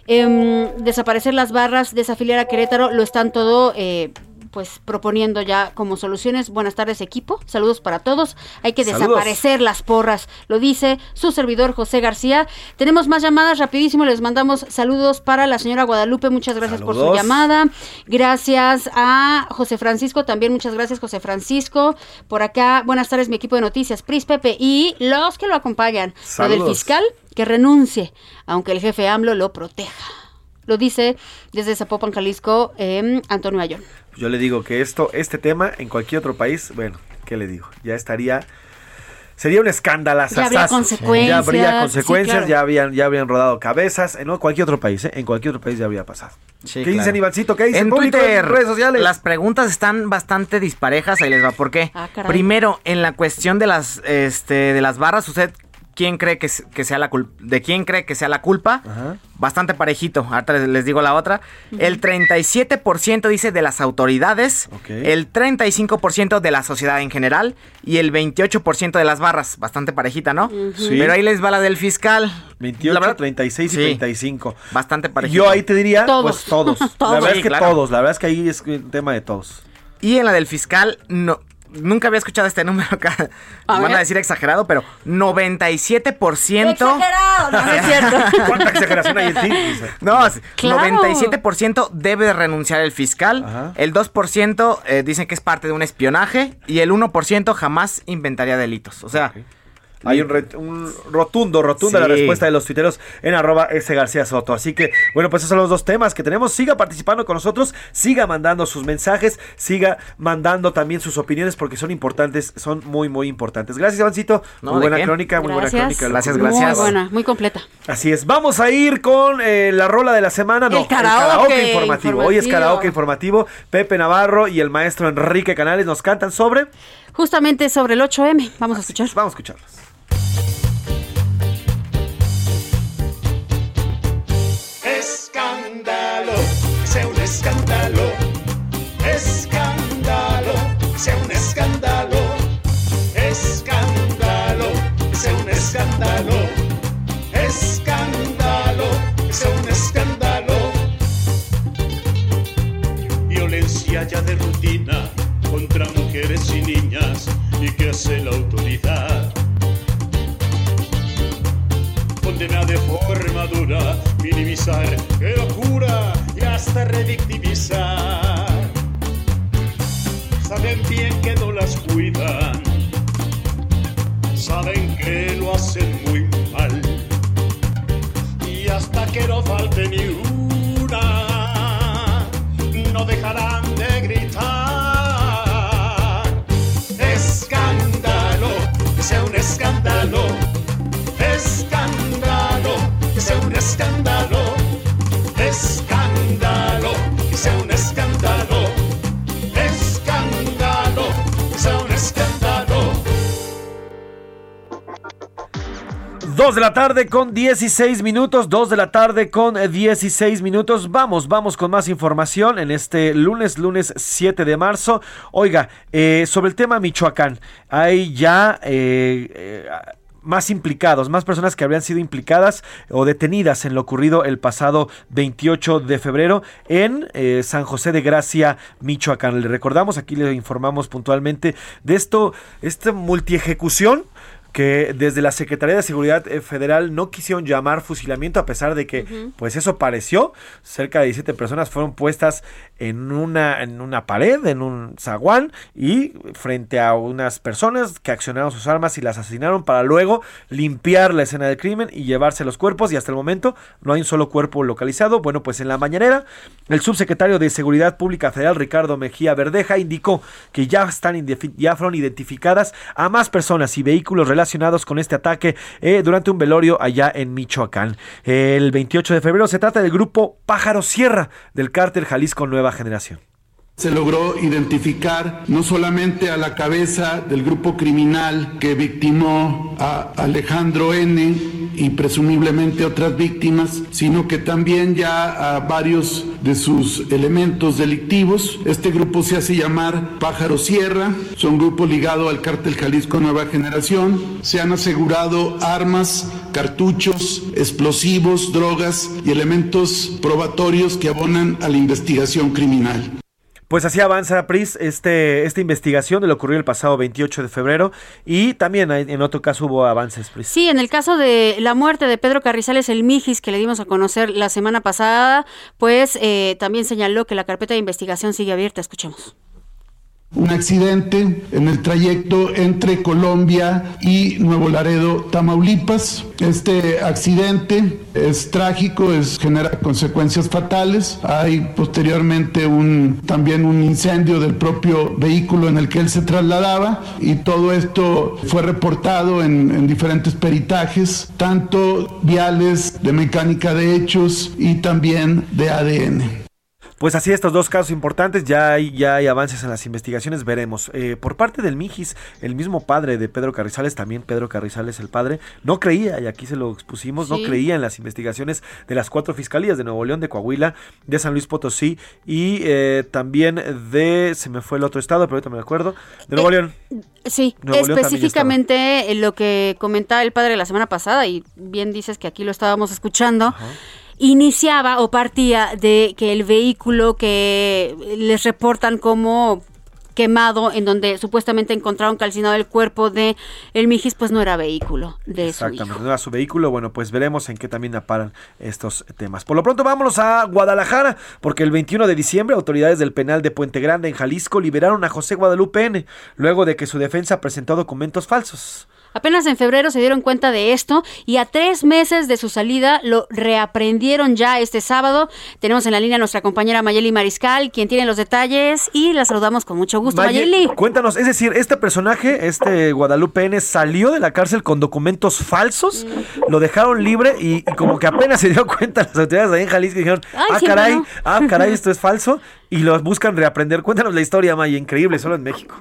Em, desaparecer las barras, desafiliar a Querétaro, lo están todo eh, pues proponiendo ya como soluciones. Buenas tardes equipo, saludos para todos. Hay que Saludos. desaparecer las porras, lo dice su servidor José García. Tenemos más llamadas, rapidísimo les mandamos saludos para la señora Guadalupe, muchas gracias por su Saludos. llamada. Gracias a José Francisco, también muchas gracias José Francisco. Por acá, buenas tardes mi equipo de noticias, Pris Pepe y los que lo acompañan. Lo del Saludos. fiscal que renuncie, aunque el jefe AMLO lo proteja. Lo dice desde Zapopan, Jalisco, em, Antonio Ayón. Yo le digo que esto, este tema en cualquier otro país, bueno, ¿qué le digo? Ya estaría. Sería un escándalo. Ya habría consecuencias, Ya habría sí, consecuencias, claro. ya, habían, ya habrían rodado cabezas. En no, cualquier otro país, ¿eh? En cualquier otro país ya habría pasado. Sí, ¿Qué claro. dicen, Ivancito? ¿Qué dicen En público Twitter, en redes sociales? las preguntas están bastante disparejas, ahí les va. ¿Por qué? Ah. Primero, en la cuestión de las, este, de las barras, ¿usted quién cree que, que sea la culpa? ¿De quién cree que sea la culpa? Bastante parejito. Ahorita les, les digo la otra. El 37% dice de las autoridades, el 35% de la sociedad en general y el 28% de las barras. Bastante parejita, ¿no? Sí. Pero ahí les va la del fiscal. 28, La verdad- 36 y Sí. 35. Bastante parejito. Yo ahí te diría, pues Todos. todos. La Todos. verdad Sí, es que claro. todos. La verdad es que ahí es un tema de todos. Y en la del fiscal, no. Nunca había escuchado este número acá. A Van a decir exagerado, pero 97%. Exagerado, no, no es cierto. ¿Cuánta exageración hay en ti? No, sí, Claro. 97% debe de renunciar el fiscal. El 2% eh, dicen que es parte de un espionaje. Y el 1% jamás inventaría delitos. O sea. Hay un, re- un rotundo, rotunda la respuesta de los tuiteros en arroba S García Soto. Así que, bueno, pues esos son los dos temas que tenemos. Siga participando con nosotros, siga mandando sus mensajes, siga mandando también sus opiniones porque son importantes, son muy, muy importantes. Gracias, Ivancito. No, muy ¿de buena qué? crónica, muy buena crónica. Gracias, Muy gracias. buena, muy completa. Así es, vamos a ir con eh, la rola de la semana, no, El karaoke informativo. Hoy es karaoke informativo. Pepe Navarro y el maestro Enrique Canales nos cantan sobre. Justamente sobre el 8M, vamos a escuchar. Vamos a escucharlos. Escándalo, sea un escándalo. Tarde con 16 minutos, 2 de la tarde con eh, 16 minutos. Vamos, vamos con más información en este lunes, lunes 7 de marzo. Oiga, eh, sobre el tema Michoacán, hay ya eh, eh, más implicados, más personas que habrían sido implicadas o detenidas en lo ocurrido el pasado 28 de febrero en eh, San José de Gracia, Michoacán. Le recordamos, aquí le informamos puntualmente de esto, esta multiejecución que desde la Secretaría de Seguridad eh, Federal no quisieron llamar fusilamiento a pesar de que pues eso pareció. Cerca de 17 personas fueron puestas en una, en una pared, en un zaguán y frente a unas personas que accionaron sus armas y las asesinaron para luego limpiar la escena del crimen y llevarse los cuerpos y hasta el momento no hay un solo cuerpo localizado. Bueno, pues en la mañanera el subsecretario de Seguridad Pública Federal Ricardo Mejía Verdeja indicó que ya están ya fueron identificadas a más personas y vehículos relacionados relacionados con este ataque eh, durante un velorio allá en Michoacán. El 28 de febrero se trata del grupo Pájaro Sierra del cártel Jalisco Nueva Generación. Se logró identificar no solamente a la cabeza del grupo criminal que victimó a Alejandro N y presumiblemente otras víctimas, sino que también ya a varios de sus elementos delictivos. Este grupo se hace llamar Pájaro Sierra, son grupo ligado al cártel Jalisco Nueva Generación. Se han asegurado armas, cartuchos, explosivos, drogas y elementos probatorios que abonan a la investigación criminal. Pues así avanza, Pris, este, esta investigación de lo ocurrido el pasado 28 de febrero y también en otro caso hubo avances, Pris. Sí, en el caso de la muerte de Pedro Carrizales, el Mijis, que le dimos a conocer la semana pasada, pues eh, también señaló que la carpeta de investigación sigue abierta. Escuchemos un accidente en el trayecto entre Colombia y Nuevo Laredo, Tamaulipas. Este accidente es trágico, es, genera consecuencias fatales. Hay posteriormente un, también un incendio del propio vehículo en el que él se trasladaba y todo esto fue reportado en, en diferentes peritajes, tanto viales de mecánica de hechos y también de ADN. Pues así estos dos casos importantes, ya hay, ya hay avances en las investigaciones, veremos. Eh, por parte del Mijis, el mismo padre de Pedro Carrizales, también Pedro Carrizales el padre, no creía, y aquí se lo expusimos, no creía en las investigaciones de las cuatro fiscalías de Nuevo León, de Coahuila, de San Luis Potosí y eh, también de, se me fue el otro estado, pero ahorita me acuerdo, de Nuevo eh, León. Sí, específicamente lo que comentaba el padre la semana pasada, y bien dices que aquí lo estábamos escuchando iniciaba o partía de que el vehículo que les reportan como quemado en donde supuestamente encontraron calcinado el cuerpo de el Mijis, pues no era vehículo de Exactamente, no era su vehículo. Bueno, pues veremos en qué también aparan estos temas. Por lo pronto vámonos a Guadalajara, porque el 21 de diciembre autoridades del penal de Puente Grande en Jalisco liberaron a José Guadalupe N, luego de que su defensa presentó documentos falsos. Apenas en febrero se dieron cuenta de esto y a tres meses de su salida lo reaprendieron ya este sábado. Tenemos en la línea a nuestra compañera Mayeli Mariscal, quien tiene los detalles y la saludamos con mucho gusto. Mayeli. Cuéntanos, es decir, este personaje, este Guadalupe N, salió de la cárcel con documentos falsos, mm. lo dejaron libre y, como que apenas se dio cuenta las autoridades de ahí en Jalisco dijeron, ah, caray, ah, caray, esto es falso y los buscan reaprender. Cuéntanos la historia, Maya, increíble, solo en México.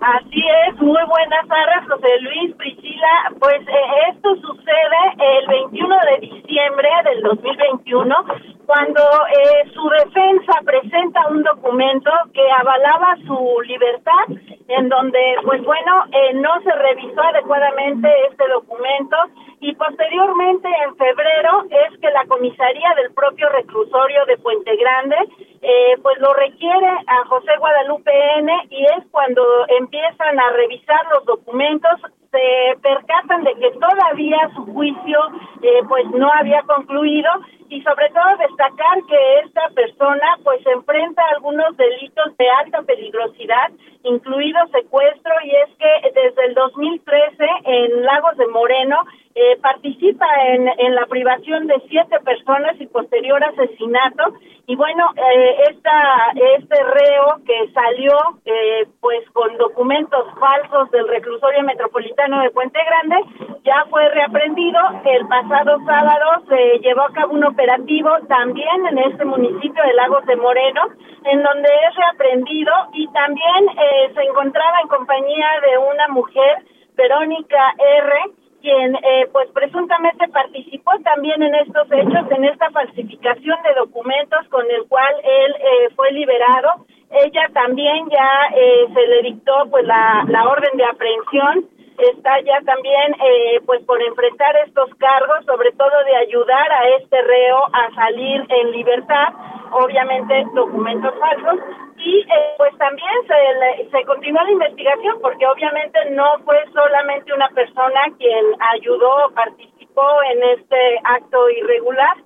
Así es, muy buenas tardes, José Luis, Priscila. Pues eh, esto sucede el 21 de diciembre del 2021, cuando eh, su defensa presenta un documento que avalaba su libertad, en donde, pues bueno, eh, no se revisó adecuadamente este documento y posteriormente en febrero es que la comisaría del propio reclusorio de Puente Grande eh, pues lo requiere a José Guadalupe N y es cuando empiezan a revisar los documentos se percatan de que todavía su juicio eh, pues no había concluido y sobre todo destacar que esta persona pues enfrenta algunos delitos de alta peligrosidad incluido secuestro y es que desde el 2013 en Lagos de Moreno eh, participa en, en la privación de siete personas y posterior asesinato. Y bueno eh, esta este reo que salió eh, pues con documentos falsos del reclusorio metropolitano de Puente Grande ya fue reaprendido el pasado sábado se llevó a cabo un operativo también en este municipio de Lagos de Moreno en donde es reaprendido y también eh, se encontraba en compañía de una mujer Verónica R quien eh, pues presuntamente participó también en estos hechos, en esta falsificación de documentos con el cual él eh, fue liberado. Ella también ya eh, se le dictó pues la orden de aprehensión está ya también eh, pues por enfrentar estos cargos, sobre todo de ayudar a este reo a salir en libertad, obviamente documentos falsos. Y eh, pues también se, se continúa la investigación porque obviamente no fue solamente una persona quien ayudó o participó en este acto irregular,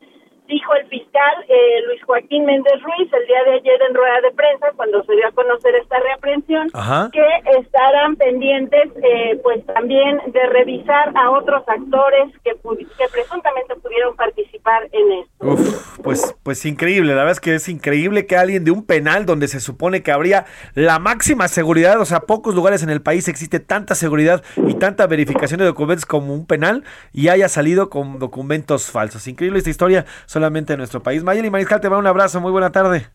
dijo el fiscal eh, Luis Joaquín Méndez Ruiz el día de ayer en rueda de prensa cuando se dio a conocer esta reaprehensión que estarán pendientes eh, pues también de revisar a otros actores que, que presuntamente pudieron participar en esto. Uf, pues, pues increíble, la verdad es que es increíble que alguien de un penal donde se supone que habría la máxima seguridad, o sea, pocos lugares en el país existe tanta seguridad y tanta verificación de documentos como un penal y haya salido con documentos falsos. Increíble esta historia solamente en nuestro país. Mayeli Mariscal, te va un abrazo, muy buena tarde.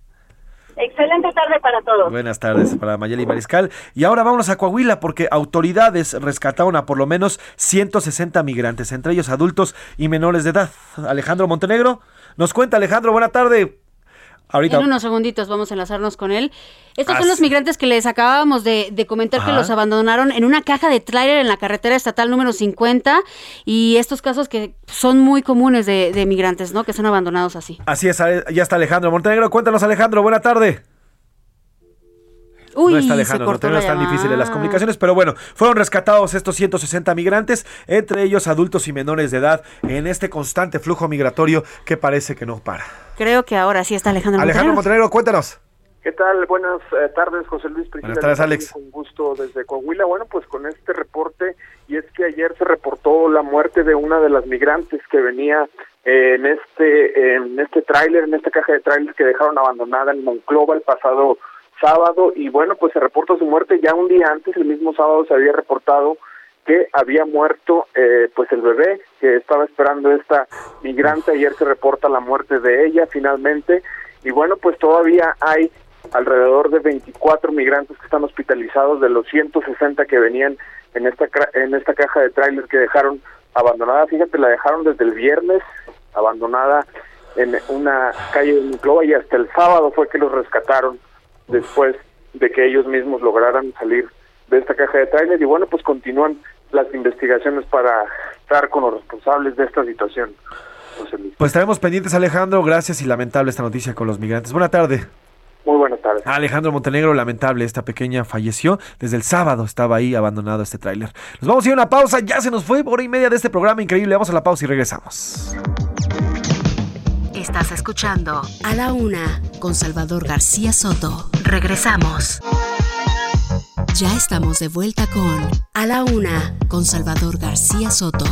Excelente tarde para todos. Buenas tardes para Mayeli Mariscal. Y ahora vámonos a Coahuila porque autoridades rescataron a por lo menos 160 migrantes, entre ellos adultos y menores de edad. Alejandro Montenegro nos cuenta, Alejandro, buena tarde. Ahorita. En unos segunditos vamos a enlazarnos con él. Estos son los migrantes que les acabábamos de, de comentar que los abandonaron en una caja de tráiler en la carretera estatal número 50 y estos casos que son muy comunes de, de migrantes, ¿no? Que son abandonados así. Así es, ya está Alejandro Montenegro. Cuéntanos, Alejandro, buena tarde. Uy, no está se Alejandro, no tenemos la tan difíciles las comunicaciones, pero bueno, fueron rescatados estos 160 migrantes, entre ellos adultos y menores de edad, en este constante flujo migratorio que parece que no para. Creo que ahora sí está Alejandro, Alejandro Montenegro. Montenegro, cuéntanos. ¿Qué tal? Buenas eh, tardes, José Luis Priscila. Buenas tardes, Alex. Con gusto desde Coahuila. Bueno, pues con este reporte, y es que ayer se reportó la muerte de una de las migrantes que venía eh, en este en este tráiler, en esta caja de tráiler que dejaron abandonada en Monclova el pasado sábado. Y bueno, pues se reportó su muerte ya un día antes, el mismo sábado se había reportado que había muerto eh, pues el bebé que estaba esperando esta migrante. Ayer se reporta la muerte de ella finalmente. Y bueno, pues todavía hay alrededor de 24 migrantes que están hospitalizados de los 160 que venían en esta en esta caja de tráiler que dejaron abandonada. Fíjate, la dejaron desde el viernes abandonada en una calle de Monclova y hasta el sábado fue que los rescataron después de que ellos mismos lograran salir de esta caja de tráiler y bueno, pues continúan las investigaciones para estar con los responsables de esta situación. Pues estaremos pendientes, Alejandro. Gracias y lamentable esta noticia con los migrantes. Buena tarde. Muy buenas tardes. Alejandro Montenegro, lamentable, esta pequeña falleció. Desde el sábado estaba ahí abandonado este tráiler. Nos vamos a ir a una pausa, ya se nos fue hora y media de este programa increíble. Vamos a la pausa y regresamos. Estás escuchando A la Una con Salvador García Soto. Regresamos. Ya estamos de vuelta con A la Una con Salvador García Soto.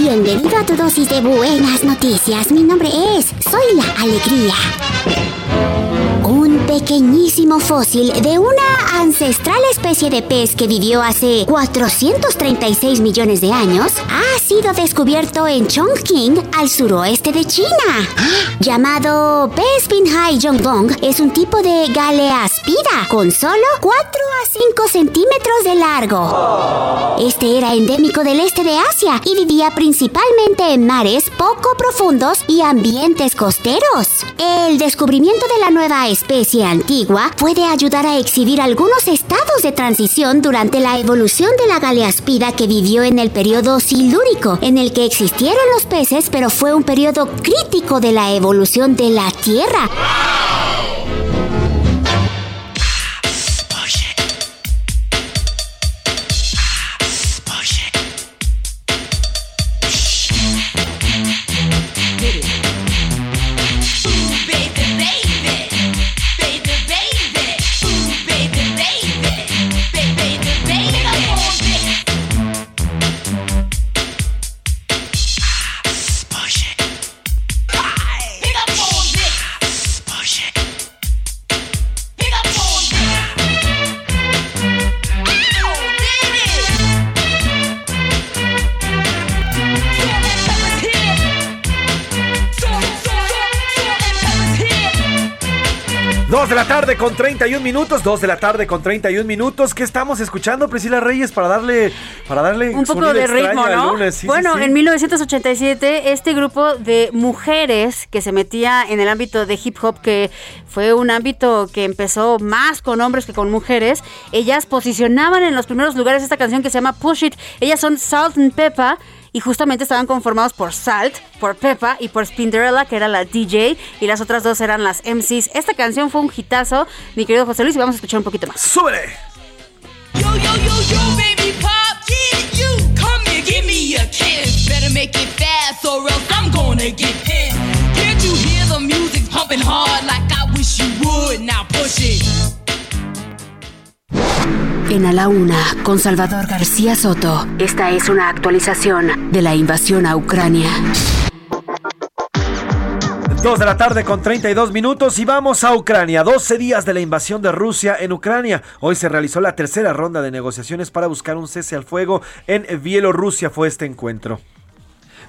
Bienvenido a tu dosis de buenas noticias. Mi nombre es Soy la Alegría. Un pequeñísimo fósil de una ancestral especie de pez que vivió hace 436 millones de años ha sido descubierto en Chongqing, al suroeste de China. Llamado pez Binhai Zhongdong, es un tipo de con solo 4 a 5 centímetros de largo. Este era endémico del este de Asia y vivía principalmente en mares poco profundos y ambientes costeros. El descubrimiento de la nueva especie antigua puede ayudar a exhibir algunos estados de transición durante la evolución de la galeaspida que vivió en el periodo silúrico, en el que existieron los peces, pero fue un periodo crítico de la evolución de la Tierra. Con 31 minutos, dos de la tarde con 31 minutos. ¿Qué estamos escuchando, Priscila Reyes, para darle, para darle un poco de ritmo, ¿no? lunes? Sí, sí, bueno, sí. en 1987 este grupo de mujeres que se metía en el ámbito de hip hop, que fue un ámbito que empezó más con hombres que con mujeres, ellas posicionaban en los primeros lugares esta canción que se llama Push It. Ellas son Salt and Peppa. Y justamente estaban conformados por Salt, por Peppa y por Spinderella, que era la DJ, y las otras dos eran las MCs. Esta canción fue un hitazo, mi querido José Luis, y vamos a escuchar un poquito más. ¡Súbele! Yo, yo, yo, yo, baby pop, yeah, you come here, give me a kiss. Better make it fast or else I'm gonna get pissed. Can't you hear the music pumping hard like I wish you would? Now push it. En A la Una, con Salvador García Soto. Esta es una actualización de la invasión a Ucrania. Dos de la tarde con 32 minutos y vamos a Ucrania. 12 días de la invasión de Rusia en Ucrania. Hoy se realizó la tercera ronda de negociaciones para buscar un cese al fuego en Bielorrusia. Fue este encuentro.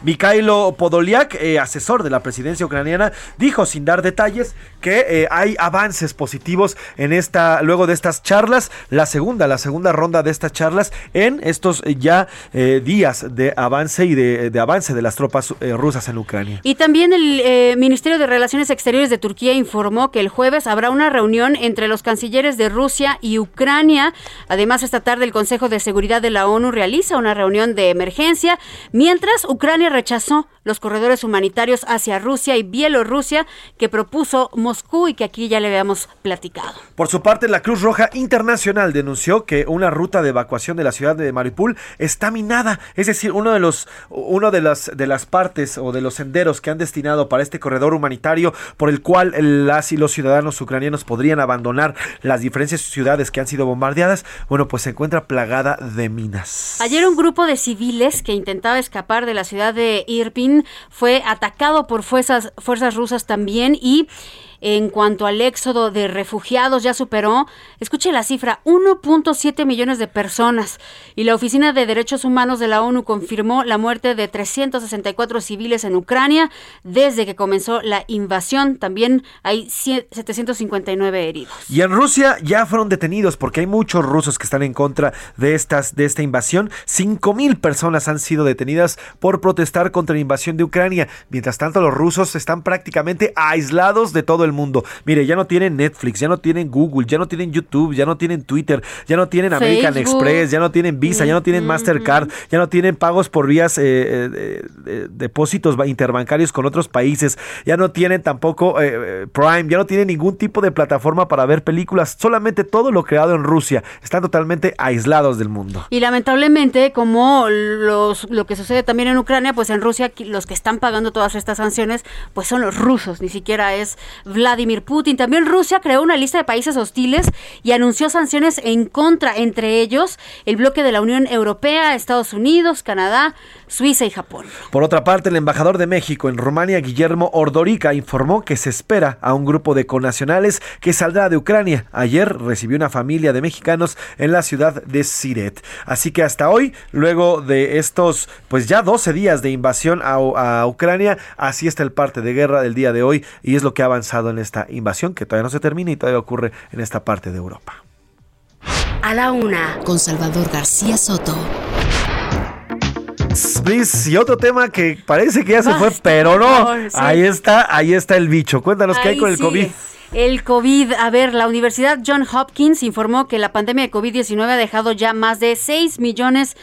Mikhailo Podolyak, eh, asesor de la presidencia ucraniana, dijo sin dar detalles que eh, hay avances positivos en esta, luego de estas charlas, la segunda, la segunda ronda de estas charlas en estos eh, ya días de avance y de, avance de las tropas rusas en Ucrania. Y también el Ministerio de Relaciones Exteriores de Turquía informó que el jueves habrá una reunión entre los cancilleres de Rusia y Ucrania. Además, esta tarde el Consejo de Seguridad de la ONU realiza una reunión de emergencia, mientras Ucrania rechazó los corredores humanitarios hacia Rusia y Bielorrusia que propuso Moscú y que aquí ya le habíamos platicado. Por su parte, la Cruz Roja Internacional denunció que una ruta de evacuación de la ciudad de Mariupol está minada, es decir, uno de los uno de las de las partes o de los senderos que han destinado para este corredor humanitario por el cual las y los ciudadanos ucranianos podrían abandonar las diferentes ciudades que han sido bombardeadas, bueno, pues se encuentra plagada de minas. Ayer un grupo de civiles que intentaba escapar de la ciudad de Irpin fue atacado por fuerzas, fuerzas rusas también y en cuanto al éxodo de refugiados ya superó, escuche la cifra, 1.7 millones de personas. Y la Oficina de Derechos Humanos de la ONU confirmó la muerte de 364 civiles en Ucrania desde que comenzó la invasión. También hay 759 heridos. Y en Rusia ya fueron detenidos porque hay muchos rusos que están en contra de estas de esta invasión. 5000 personas han sido detenidas por protestar contra la invasión de Ucrania. Mientras tanto, los rusos están prácticamente aislados de todo el mundo. Mire, ya no tienen Netflix, ya no tienen Google, ya no tienen YouTube, ya no tienen Twitter, ya no tienen American. Express, ya no tienen Visa, ya no tienen Mastercard, ya no tienen pagos por vías eh, eh, eh, depósitos ba- interbancarios con otros países, ya no tienen tampoco eh, eh, Prime, ya no tienen ningún tipo de plataforma para ver películas, solamente todo lo creado en Rusia. Están totalmente aislados del mundo. Y lamentablemente, como los, lo que sucede también en Ucrania, pues en Rusia los que están pagando todas estas sanciones, pues son los rusos, ni siquiera es Vladimir Putin. También Rusia creó una lista de países hostiles y anunció sanciones en contra, entre ellos el bloque de la Unión Europea, Estados Unidos, Canadá, Suiza y Japón. Por otra parte, el embajador de México en Rumania, Guillermo Ordorica, informó que se espera a un grupo de conacionales que saldrá de Ucrania. Ayer recibió una familia de mexicanos en la ciudad de Siret. Así que hasta hoy, luego de estos, pues ya 12 días de invasión a, a Ucrania, así está el parte de guerra del día de hoy y es lo que ha avanzado en esta invasión que todavía no se termina y todavía ocurre en esta parte de Europa. A la Una, con Salvador García Soto. Y otro tema que parece que ya se fue, pero no. favor, sí. Ahí está, ahí está el bicho. Cuéntanos qué hay con el sigue. COVID. El COVID, a ver, la Universidad John Hopkins informó que la pandemia de COVID-19 ha dejado ya más de 6 millones de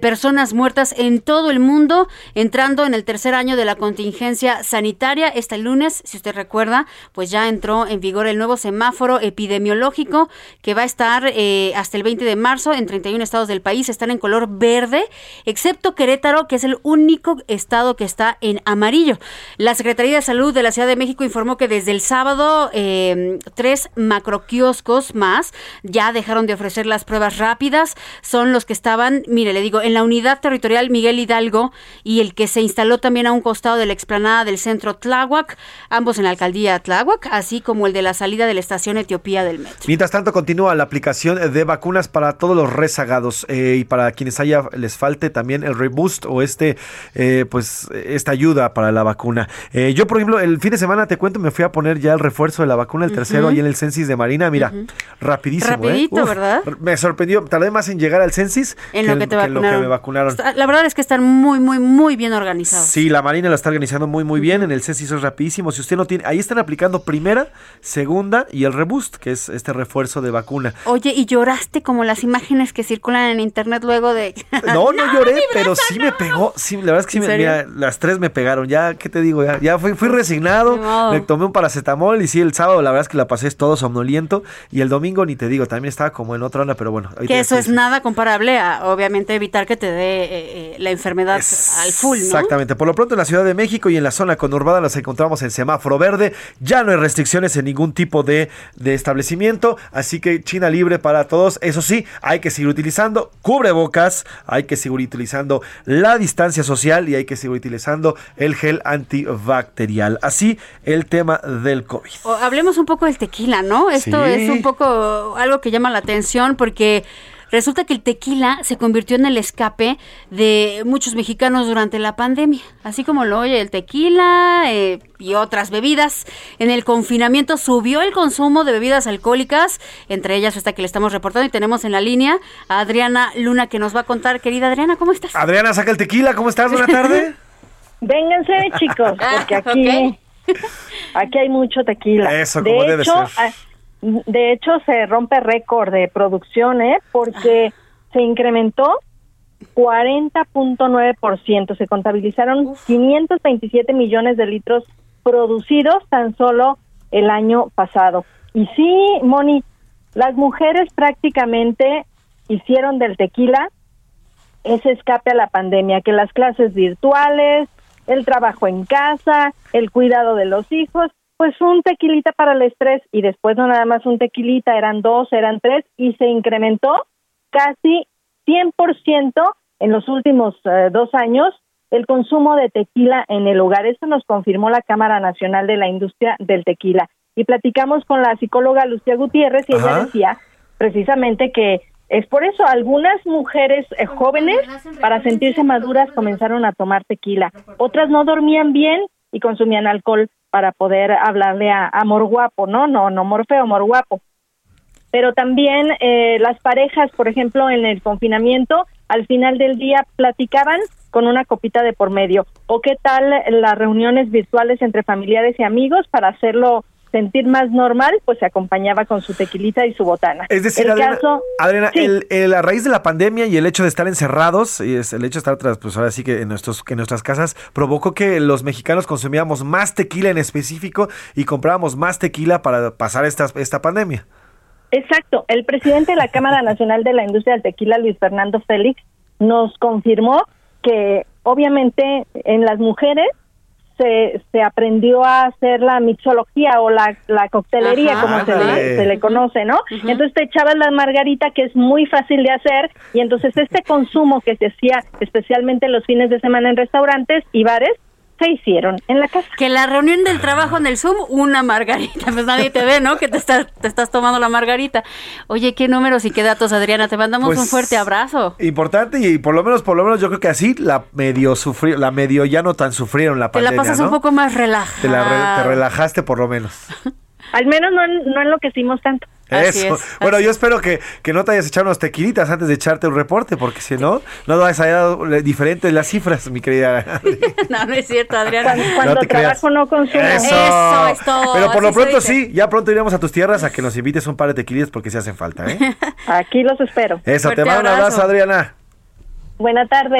personas muertas en todo el mundo, entrando en el tercer año de la contingencia sanitaria. Este lunes, si usted recuerda, pues ya entró en vigor el nuevo semáforo epidemiológico que va a estar eh, hasta el 20 de marzo en 31 estados del país. Están en color verde, excepto Querétaro, que es el único estado que está en amarillo. La Secretaría de Salud de la Ciudad de México informó que desde el sábado eh, tres macroquioscos más ya dejaron de ofrecer las pruebas rápidas. Son los que estaban, mire, le digo, en la unidad territorial Miguel Hidalgo y el que se instaló también a un costado de la explanada del centro Tláhuac, ambos en la alcaldía Tláhuac, así como el de la salida de la estación Etiopía del metro. Mientras tanto, continúa la aplicación de vacunas para todos los rezagados eh, y para quienes haya les falte también el reboost o este, eh, pues, esta ayuda para la vacuna. Eh, yo, por ejemplo, el fin de semana te cuento, me fui a poner ya el refuerzo de la vacuna, el tercero, Ujú. ahí en el Censis de Marina. Mira, rapidísimo. ¿eh? Rapidito, Uf, ¿verdad? Me sorprendió. Tardé más en llegar al Censis En lo que te en lo que me vacunaron. La verdad es que están muy, muy, muy bien organizados. Sí, la Marina la está organizando muy muy bien. En el censis es rapidísimo. Si usted no tiene, ahí están aplicando primera, segunda y el reboost, que es este refuerzo de vacuna. Oye, ¿y lloraste como las imágenes que circulan en internet luego de... No, no lloré, pero sí me pegó. Sí, la verdad es que sí ¿En me, mira, las tres me pegaron. Ya, ¿qué te digo? Ya, ya fui, fui resignado. Me tomé un paracetamol y sí, el sábado la verdad es que la pasé todo somnoliento. Y el domingo ni te digo, también estaba como en otra onda, pero bueno. Que eso es nada comparable a, obviamente, evitar que te dé eh, eh, la enfermedad al full, ¿no? Exactamente. Por lo pronto en la Ciudad de México y en la zona conurbada las encontramos en semáforo verde. Ya no hay restricciones en ningún tipo de, de establecimiento. Así que China libre para todos. Eso sí, hay que seguir utilizando cubrebocas, hay que seguir utilizando la distancia social y hay que seguir utilizando el gel antibacterial. Así el tema del COVID. O hablemos un poco del tequila, ¿no? Esto Sí. es un poco algo que llama la atención porque resulta que el tequila se convirtió en el escape de muchos mexicanos durante la pandemia. Así como lo oye el tequila eh, y otras bebidas. En el confinamiento subió el consumo de bebidas alcohólicas, entre ellas esta que le estamos reportando y tenemos en la línea a Adriana Luna que nos va a contar. Querida Adriana, ¿cómo estás? Adriana, saca el tequila. ¿Cómo estás? Buena tarde. Vénganse, chicos, porque aquí, aquí hay mucho tequila. Eso, de como debe hecho, ser. Ah, De hecho, se rompe récord de producción, ¿eh? Porque se incrementó 40.9%. Se contabilizaron 527 millones de litros producidos tan solo el año pasado. Y sí, Moni, las mujeres prácticamente hicieron del tequila ese escape a la pandemia, que las clases virtuales, el trabajo en casa, el cuidado de los hijos, pues un tequilita para el estrés y después no nada más un tequilita, eran dos, eran tres y se incrementó casi 100% en los últimos eh, dos años el consumo de tequila en el hogar. Eso nos confirmó la Cámara Nacional de la Industria del Tequila. Y platicamos con la psicóloga Lucía Gutiérrez y ella decía precisamente que es por eso algunas mujeres eh, jóvenes para sentirse maduras comenzaron a tomar tequila. Otras no dormían bien y consumían alcohol para poder hablarle a amor guapo, ¿no? No, no amor feo, amor guapo. Pero también eh, las parejas, por ejemplo, en el confinamiento, al final del día platicaban con una copita de por medio. ¿O qué tal las reuniones virtuales entre familiares y amigos para hacerlo sentir más normal? Pues se acompañaba con su tequilita y su botana. Es decir, el Adriana, caso, Adriana, Sí. el, el- a raíz de la pandemia y el hecho de estar encerrados, y es el hecho de estar tras, pues ahora sí que en, nuestros, que en nuestras casas, provocó que los mexicanos consumíamos más tequila en específico y comprábamos más tequila para pasar esta, esta pandemia. Exacto. El presidente de la Cámara Nacional de la Industria del Tequila, Luis Fernando Félix, nos confirmó que obviamente en las mujeres se, se aprendió a hacer la mixología o la, la coctelería, Ajá. como se le, se le conoce, ¿no? Entonces te echabas la margarita, que es muy fácil de hacer, y entonces este consumo que se hacía especialmente los fines de semana en restaurantes y bares, se hicieron en la casa. Que la reunión del trabajo en el Zoom, una margarita. Pues nadie te ve, ¿no? Que te estás, te estás tomando la margarita. Oye, qué números y qué datos, Adriana. Te mandamos Pues, un fuerte abrazo. Importante y por lo menos, por lo menos yo creo que así la medio sufrió, la medio ya no tan sufrieron la Te la pandemia, pasas ¿no? un poco más relajada. Te, la re- te relajaste por lo menos. Al menos no, no enloquecimos tanto. Eso. bueno, yo espero que, que no te hayas echado unos tequilitas antes de echarte un reporte, porque si no, no vas a dar diferentes las cifras, mi querida. no, no es cierto, Adriana. Cuando No te creas. trabajo no consumo. Eso. es todo, Pero por lo pronto sí, ya pronto iremos a tus tierras a que nos invites un par de tequilitas porque se hacen falta, ¿eh? Aquí los espero. Eso, te mando un abrazo. Adriana. Buena tarde.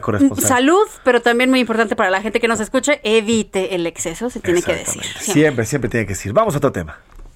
Corresponsal. Salud, pero también muy importante para la gente que nos escuche, evite el exceso, se tiene que decir. Siempre, siempre tiene que decir. Vamos a otro tema.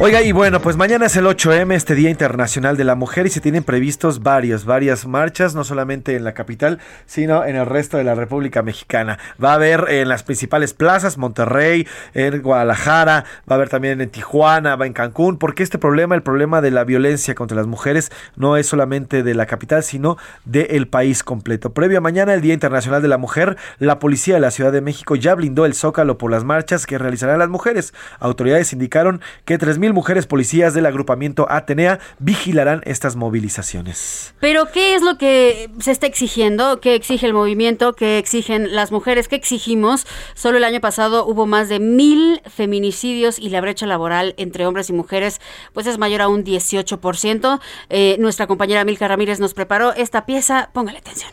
Oiga, y bueno, pues mañana es el 8M, este Día Internacional de la Mujer, y se tienen previstos varios, varias marchas, no solamente en la capital, sino en el resto de la República Mexicana. Va a haber en las principales plazas, Monterrey, en Guadalajara, va a haber también en Tijuana, va en Cancún, porque este problema, el problema de la violencia contra las mujeres, no es solamente de la capital, sino del país completo. Previo a mañana, el Día Internacional de la Mujer, la policía de la Ciudad de México ya blindó el Zócalo por las marchas que realizarán las mujeres. Autoridades indicaron que 3.000 mil mujeres policías del agrupamiento Atenea vigilarán estas movilizaciones. Pero ¿qué es lo que se está exigiendo? ¿Qué exige el movimiento? ¿Qué exigen las mujeres? ¿Qué exigimos? Solo el año pasado hubo más de mil feminicidios y la brecha laboral entre hombres y mujeres pues es mayor a un 18%. Eh, nuestra compañera Milka Ramírez nos preparó esta pieza. Póngale atención.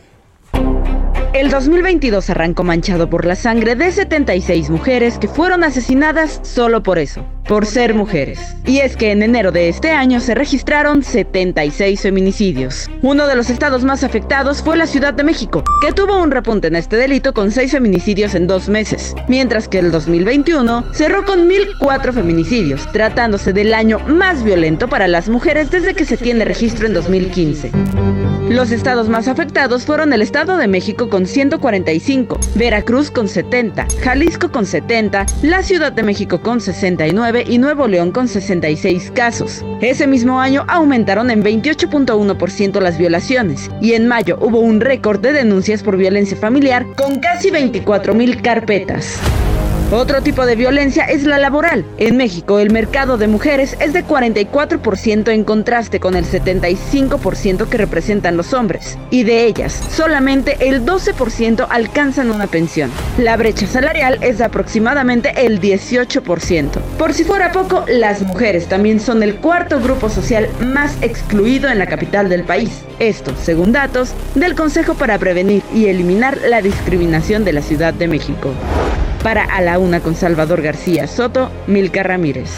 El 2022 arrancó manchado por la sangre de 76 mujeres que fueron asesinadas solo por eso, por ser mujeres. Y es que en enero de este año se registraron 76 feminicidios. Uno de los estados más afectados fue la Ciudad de México, que tuvo un repunte en este delito con 6 feminicidios en dos meses, mientras que el 2021 cerró con 1.004 feminicidios, tratándose del año más violento para las mujeres desde que se tiene registro en 2015. Los estados más afectados fueron el Estado de México con 145, Veracruz con 70, Jalisco con 70, la Ciudad de México con 69 y Nuevo León con 66 casos. Ese mismo año aumentaron en 28.1% las violaciones y en mayo hubo un récord de denuncias por violencia familiar con casi 24 mil carpetas. Otro tipo de violencia es la laboral. En México el mercado de mujeres es de 44% en contraste con el 75% que representan los hombres. Y de ellas, solamente el 12% alcanzan una pensión. La brecha salarial es de aproximadamente el 18%. Por si fuera poco, las mujeres también son el cuarto grupo social más excluido en la capital del país. Esto, según datos del Consejo para Prevenir y Eliminar la Discriminación de la Ciudad de México. Para A la Una con Salvador García Soto, Milka Ramírez.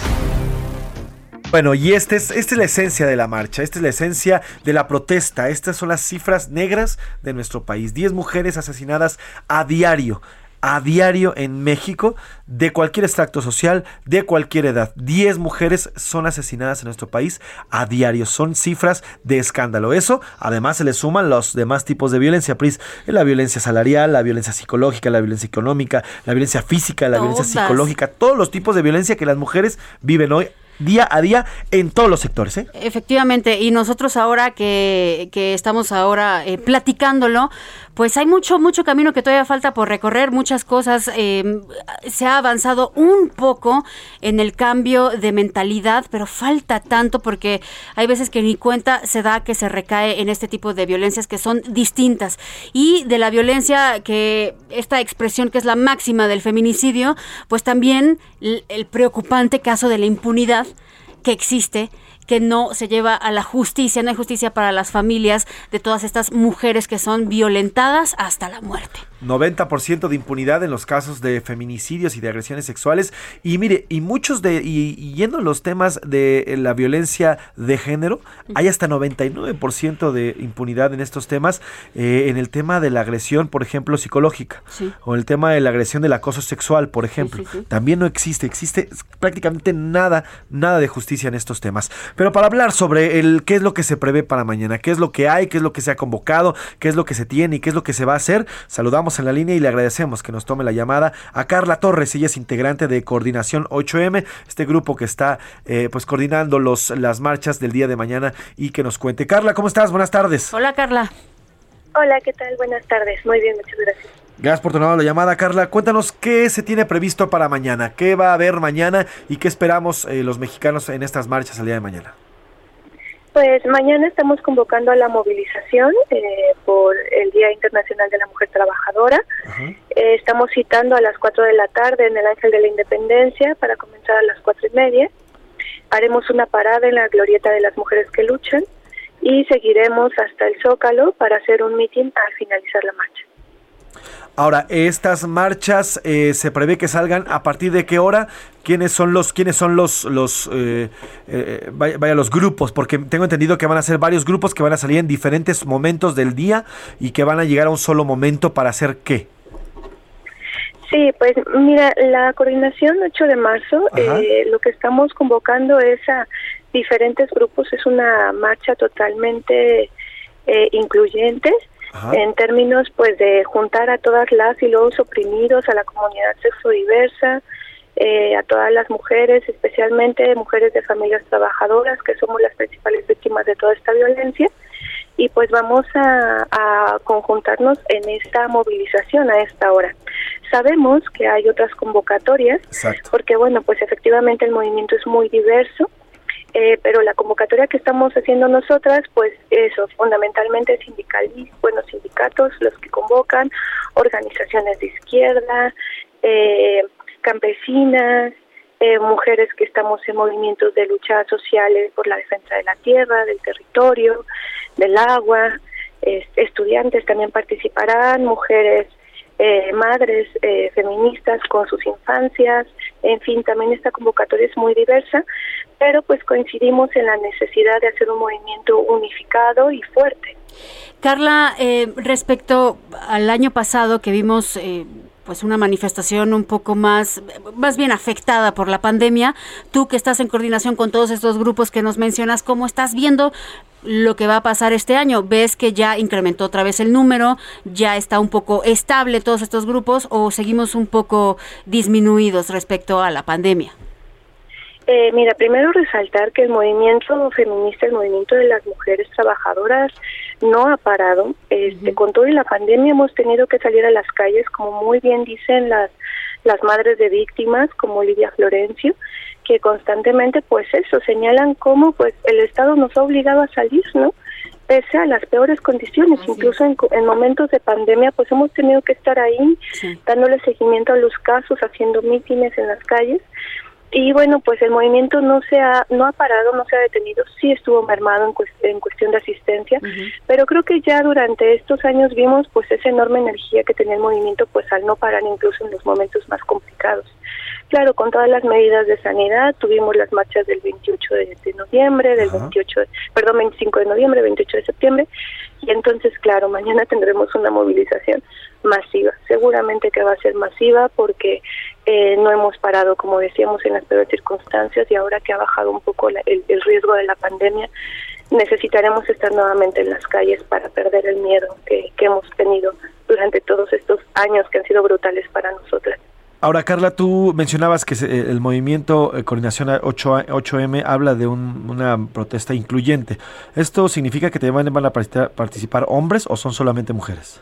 Bueno, y este es, esta es la esencia de la marcha, esta es la esencia de la protesta, estas son las cifras negras de nuestro país. 10 mujeres asesinadas a diario a diario en México de cualquier extracto social, de cualquier edad. 10 mujeres son asesinadas en nuestro país a diario. Son cifras de escándalo. Eso, además, se le suman los demás tipos de violencia, Pris. La violencia salarial, la violencia psicológica, la violencia económica, la violencia física, la violencia psicológica, todos los tipos de violencia que las mujeres viven hoy día a día en todos los sectores. ¿eh? Efectivamente, y nosotros ahora que, que estamos ahora eh, platicándolo, pues hay mucho, mucho camino que todavía falta por recorrer, muchas cosas. Eh, se ha avanzado un poco en el cambio de mentalidad, pero falta tanto porque hay veces que ni cuenta se da que se recae en este tipo de violencias que son distintas. Y de la violencia que esta expresión que es la máxima del feminicidio, pues también el, el preocupante caso de la impunidad que existe que no se lleva a la justicia, no hay justicia para las familias de todas estas mujeres que son violentadas hasta la muerte. 90% de impunidad en los casos de feminicidios y de agresiones sexuales. Y mire, y muchos de, y, y yendo a los temas de la violencia de género, hay hasta 99% de impunidad en estos temas. eh, en el tema de la agresión, por ejemplo, psicológica. Sí. O el tema de la agresión del acoso sexual, por ejemplo. sí, sí. También no existe, existe prácticamente nada, nada de justicia en estos temas. Pero para hablar sobre el qué es lo que se prevé para mañana, qué es lo que hay, qué es lo que se ha convocado, qué es lo que se tiene y qué es lo que se va a hacer, saludamos en la línea y le agradecemos que nos tome la llamada a Carla Torres, ella es integrante de Coordinación 8M, este grupo que está eh, pues coordinando los, las marchas del día de mañana y que nos cuente. Carla, ¿cómo estás? Buenas tardes. Hola Carla. Hola, ¿qué tal? Buenas tardes. Muy bien, muchas gracias. Gracias por tomar la llamada, Carla. Cuéntanos qué se tiene previsto para mañana, qué va a haber mañana y qué esperamos eh, los mexicanos en estas marchas el día de mañana. Pues mañana estamos convocando a la movilización eh, por el Día Internacional de la Mujer Trabajadora. Eh, estamos citando a las 4 de la tarde en el Ángel de la Independencia para comenzar a las cuatro y media. Haremos una parada en la glorieta de las mujeres que luchan y seguiremos hasta el Zócalo para hacer un mitin al finalizar la marcha. Ahora, estas marchas eh, se prevé que salgan a partir de qué hora, quiénes son los, quiénes son los, los, eh, eh, vaya, vaya, los grupos, porque tengo entendido que van a ser varios grupos que van a salir en diferentes momentos del día y que van a llegar a un solo momento para hacer qué. Sí, pues mira, la coordinación 8 de marzo, eh, lo que estamos convocando es a diferentes grupos, es una marcha totalmente eh, incluyente en términos pues de juntar a todas las y los oprimidos, a la comunidad sexodiversa, eh, a todas las mujeres, especialmente mujeres de familias trabajadoras, que somos las principales víctimas de toda esta violencia y pues vamos a, a, conjuntarnos en esta movilización a esta hora. Sabemos que hay otras convocatorias, Exacto. porque bueno, pues efectivamente el movimiento es muy diverso, eh, pero la convocatoria que estamos haciendo nosotras, pues eso, fundamentalmente sindicalistas, bueno, sindicatos los que convocan, organizaciones de izquierda, eh, campesinas, eh, mujeres que estamos en movimientos de lucha sociales por la defensa de la tierra, del territorio, del agua, es- estudiantes también participarán, mujeres eh, madres eh, feministas con sus infancias, en fin, también esta convocatoria es muy diversa, pero pues coincidimos en la necesidad de hacer un movimiento unificado y fuerte. Carla, eh, respecto al año pasado que vimos eh, pues una manifestación un poco más, más bien afectada por la pandemia, tú que estás en coordinación con todos estos grupos que nos mencionas, ¿cómo estás viendo lo que va a pasar este año? ¿Ves que ya incrementó otra vez el número? ¿Ya está un poco estable todos estos grupos o seguimos un poco disminuidos respecto a la pandemia? Eh, mira, primero resaltar que el movimiento feminista, el movimiento de las mujeres trabajadoras no ha parado. Este, Con todo y la pandemia hemos tenido que salir a las calles, como muy bien dicen las, las madres de víctimas, como Lidia Florencio, que constantemente, pues eso, señalan cómo pues el Estado nos ha obligado a salir, ¿no? Pese a las peores condiciones, incluso en, en momentos de pandemia, pues hemos tenido que estar ahí, dándole seguimiento a los casos, haciendo mítines en las calles. Y bueno, pues el movimiento no se ha, no ha parado, no se ha detenido, sí estuvo mermado en, en cuestión de asistencia, pero creo que ya durante estos años vimos pues esa enorme energía que tenía el movimiento pues al no parar incluso en los momentos más complicados. Claro, con todas las medidas de sanidad, tuvimos las marchas del 28 de, de noviembre, del 28, de- perdón, 25 de noviembre, 28 de septiembre, y entonces, claro, mañana tendremos una movilización masiva. Seguramente que va a ser masiva porque eh, no hemos parado, como decíamos, en las peores circunstancias y ahora que ha bajado un poco la- el, el riesgo de la pandemia, necesitaremos estar nuevamente en las calles para perder el miedo que, que hemos tenido durante todos estos años que han sido brutales para nosotras. Ahora, Carla, tú mencionabas que eh, el movimiento eh, Coordinación 8, 8M habla de un- una protesta incluyente. ¿Esto significa que también van a participa- participar hombres o son solamente mujeres?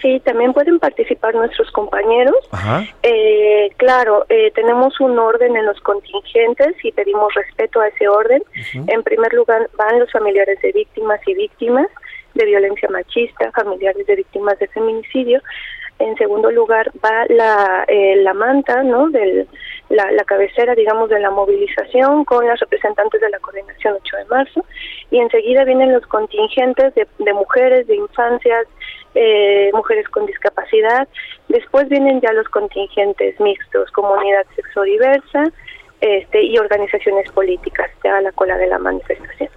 Sí, también pueden participar nuestros compañeros. Ajá. Eh, claro, eh, tenemos un orden en los contingentes y pedimos respeto a ese orden. En primer lugar van los familiares de víctimas y víctimas de violencia machista, familiares de víctimas de feminicidio. En segundo lugar va la, eh, la manta, ¿no? Del, la, la cabecera, digamos, de la movilización con las representantes de la coordinación 8 de marzo. Y enseguida vienen los contingentes de, de mujeres, de infancias, eh, mujeres con discapacidad. Después vienen ya los contingentes mixtos, comunidad sexodiversa este, y organizaciones políticas, ya a la cola de la manifestación.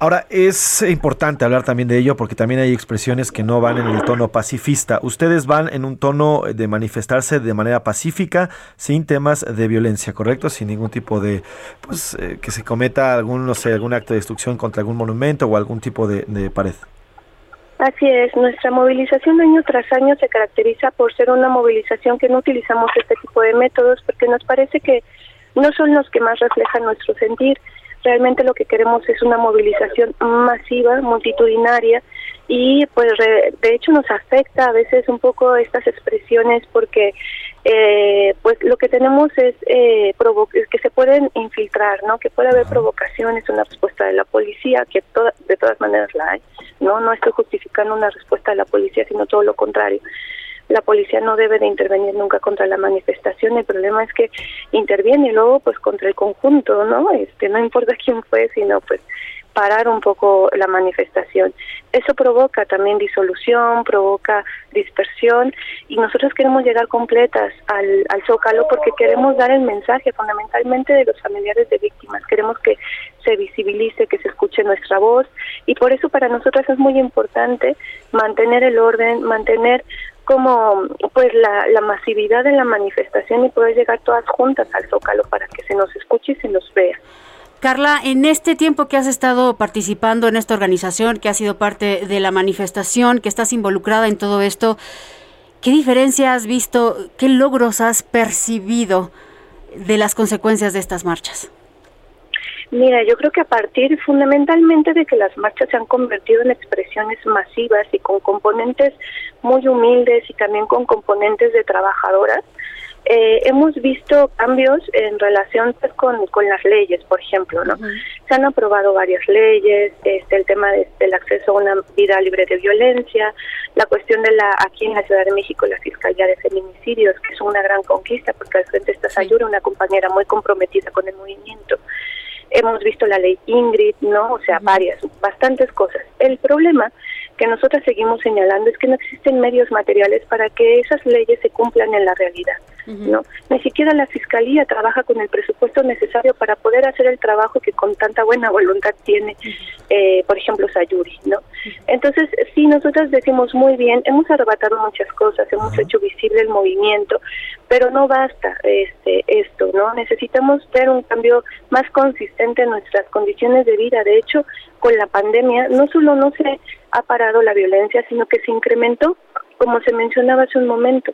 Ahora, es importante hablar también de ello porque también hay expresiones que no van en el tono pacifista. Ustedes van en un tono de manifestarse de manera pacífica, sin temas de violencia, ¿correcto? Sin ningún tipo de, pues, eh, que se cometa algún, no sé, algún acto de destrucción contra algún monumento o algún tipo de, de pared. Así es, nuestra movilización año tras año se caracteriza por ser una movilización que no utilizamos este tipo de métodos porque nos parece que no son los que más reflejan nuestro sentir. Realmente lo que queremos es una movilización masiva, multitudinaria y pues re- de hecho nos afecta a veces un poco estas expresiones porque eh, pues lo que tenemos es, eh, que se pueden infiltrar, ¿no? Que puede haber provocaciones, una respuesta de la policía, que toda- de todas maneras la hay, ¿no? No estoy justificando una respuesta de la policía, sino todo lo contrario. La policía no debe de intervenir nunca contra la manifestación, el problema es que interviene luego pues contra el conjunto, ¿no? Este, no importa quién fue, sino pues parar un poco la manifestación. Eso provoca también disolución, provoca dispersión y nosotros queremos llegar completas al, al Zócalo porque queremos dar el mensaje fundamentalmente de los familiares de víctimas. Queremos que se visibilice, que se escuche nuestra voz y por eso para nosotras es muy importante mantener el orden, mantener como pues la, la masividad de la manifestación y poder llegar todas juntas al Zócalo para que se nos escuche y se nos vea. Carla, en este tiempo que has estado participando en esta organización, que has sido parte de la manifestación, que estás involucrada en todo esto, ¿qué diferencia has visto, qué logros has percibido de las consecuencias de estas marchas? Mira, yo creo que a partir fundamentalmente de que las marchas se han convertido en expresiones masivas y con componentes muy humildes y también con componentes de trabajadoras, eh, hemos visto cambios en relación pues, con, con las leyes, por ejemplo, ¿no? Se han aprobado varias leyes, este, el tema del acceso a una vida libre de violencia, la cuestión de la, aquí en la Ciudad de México, la Fiscalía de Feminicidios, que es una gran conquista, porque al frente está Sayura, una compañera muy comprometida con el movimiento. Hemos visto la ley Ingrid, ¿no? O sea, varias, bastantes cosas. El problema que nosotros seguimos señalando es que no existen medios materiales para que esas leyes se cumplan en la realidad. ¿no? Ni siquiera la fiscalía trabaja con el presupuesto necesario para poder hacer el trabajo que con tanta buena voluntad tiene, eh, por ejemplo, Sayuri, ¿no? Entonces, sí, nosotros decimos muy bien, hemos arrebatado muchas cosas, hemos hecho visible el movimiento, pero no basta este esto, ¿no? Necesitamos ver un cambio más consistente en nuestras condiciones de vida. De hecho, con la pandemia, no solo no se ha parado la violencia, sino que se incrementó, como se mencionaba hace un momento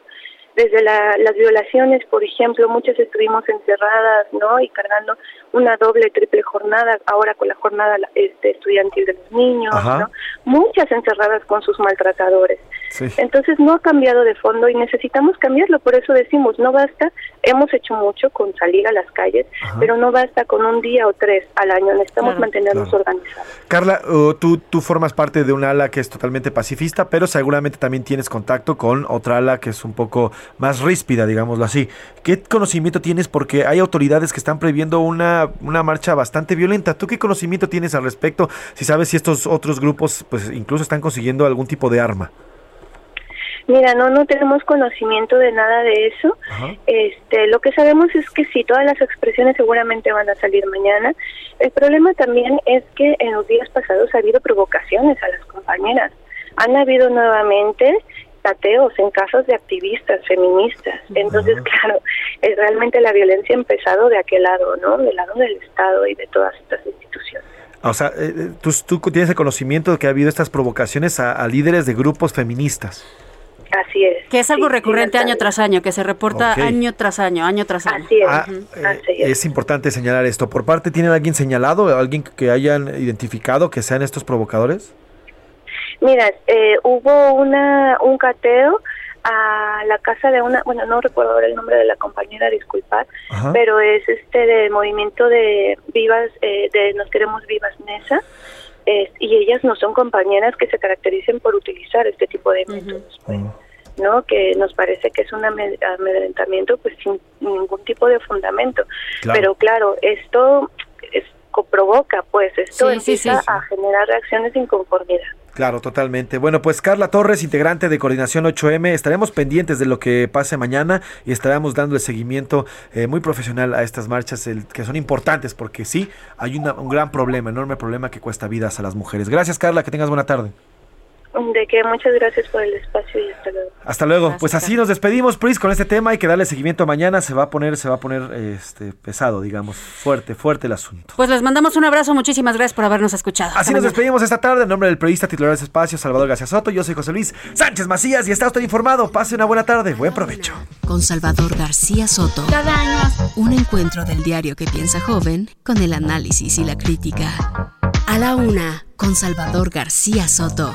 desde las violaciones, por ejemplo, muchas estuvimos encerradas, ¿no? Y cargando una doble, triple jornada, ahora con la jornada este, estudiantil de los niños, ¿no? Muchas encerradas con sus maltratadores. Entonces no ha cambiado de fondo y necesitamos cambiarlo, por eso decimos, no basta, hemos hecho mucho con salir a las calles, pero no basta con un día o tres al año, necesitamos mantenernos organizados. Carla, uh, tú, tú formas parte de un ala que es totalmente pacifista, pero seguramente también tienes contacto con otra ala que es un poco más ríspida, digámoslo así. ¿Qué conocimiento tienes? Porque hay autoridades que están previendo una, una marcha bastante violenta. ¿Tú qué conocimiento tienes al respecto? Si sabes si estos otros grupos pues incluso están consiguiendo algún tipo de arma. Mira, no, no tenemos conocimiento de nada de eso. Este, lo que sabemos es que sí, todas las expresiones seguramente van a salir mañana. El problema también es que en los días pasados ha habido provocaciones a las compañeras. Han habido nuevamente tateos en casos de activistas feministas. Entonces, claro, es realmente la violencia ha empezado de aquel lado, ¿no? Del lado del Estado y de todas estas instituciones. O sea, eh, eh, ¿tú, tú tienes el conocimiento de que ha habido estas provocaciones a, líderes de grupos feministas. Así es. Que es algo recurrente año tras año, que se reporta año tras año, año tras año. Así es. Ah, eh, es. importante señalar esto. ¿Por parte tiene alguien señalado, alguien que hayan identificado que sean estos provocadores? Mira, eh, hubo una un cateo a la casa de una, bueno, no recuerdo ahora el nombre de la compañera, disculpad, pero es este de movimiento de vivas, eh, de Nos Queremos Vivas Mesa, y ellas no son compañeras que se caractericen por utilizar este tipo de métodos, pues, ¿no? Que nos parece que es un amedrentamiento pues sin ningún tipo de fundamento. Pero claro, esto es, provoca, pues, esto empieza a generar reacciones de inconformidad. Claro, totalmente. Bueno, pues Carla Torres, integrante de Coordinación 8M, estaremos pendientes de lo que pase mañana y estaremos dando el seguimiento eh, muy profesional a estas marchas que son importantes porque sí, hay un gran problema, enorme problema que cuesta vidas a las mujeres. Gracias Carla, que tengas buena tarde. De que muchas gracias por el espacio y hasta luego. Hasta luego. pues así nos despedimos, Pris, con este tema. Hay que darle seguimiento mañana. Se va a poner, se va a poner este pesado, digamos, fuerte, fuerte el asunto. Pues les mandamos un abrazo. Muchísimas gracias por habernos escuchado. Así nos despedimos esta tarde. En nombre del periodista titular de este espacio, Salvador García Soto. Yo soy José Luis Sánchez Macías y está usted informado. Pase una buena tarde. Buen provecho. Con Salvador García Soto. Cada año. Un encuentro del diario que piensa joven con el análisis y la crítica. A la una, con Salvador García Soto.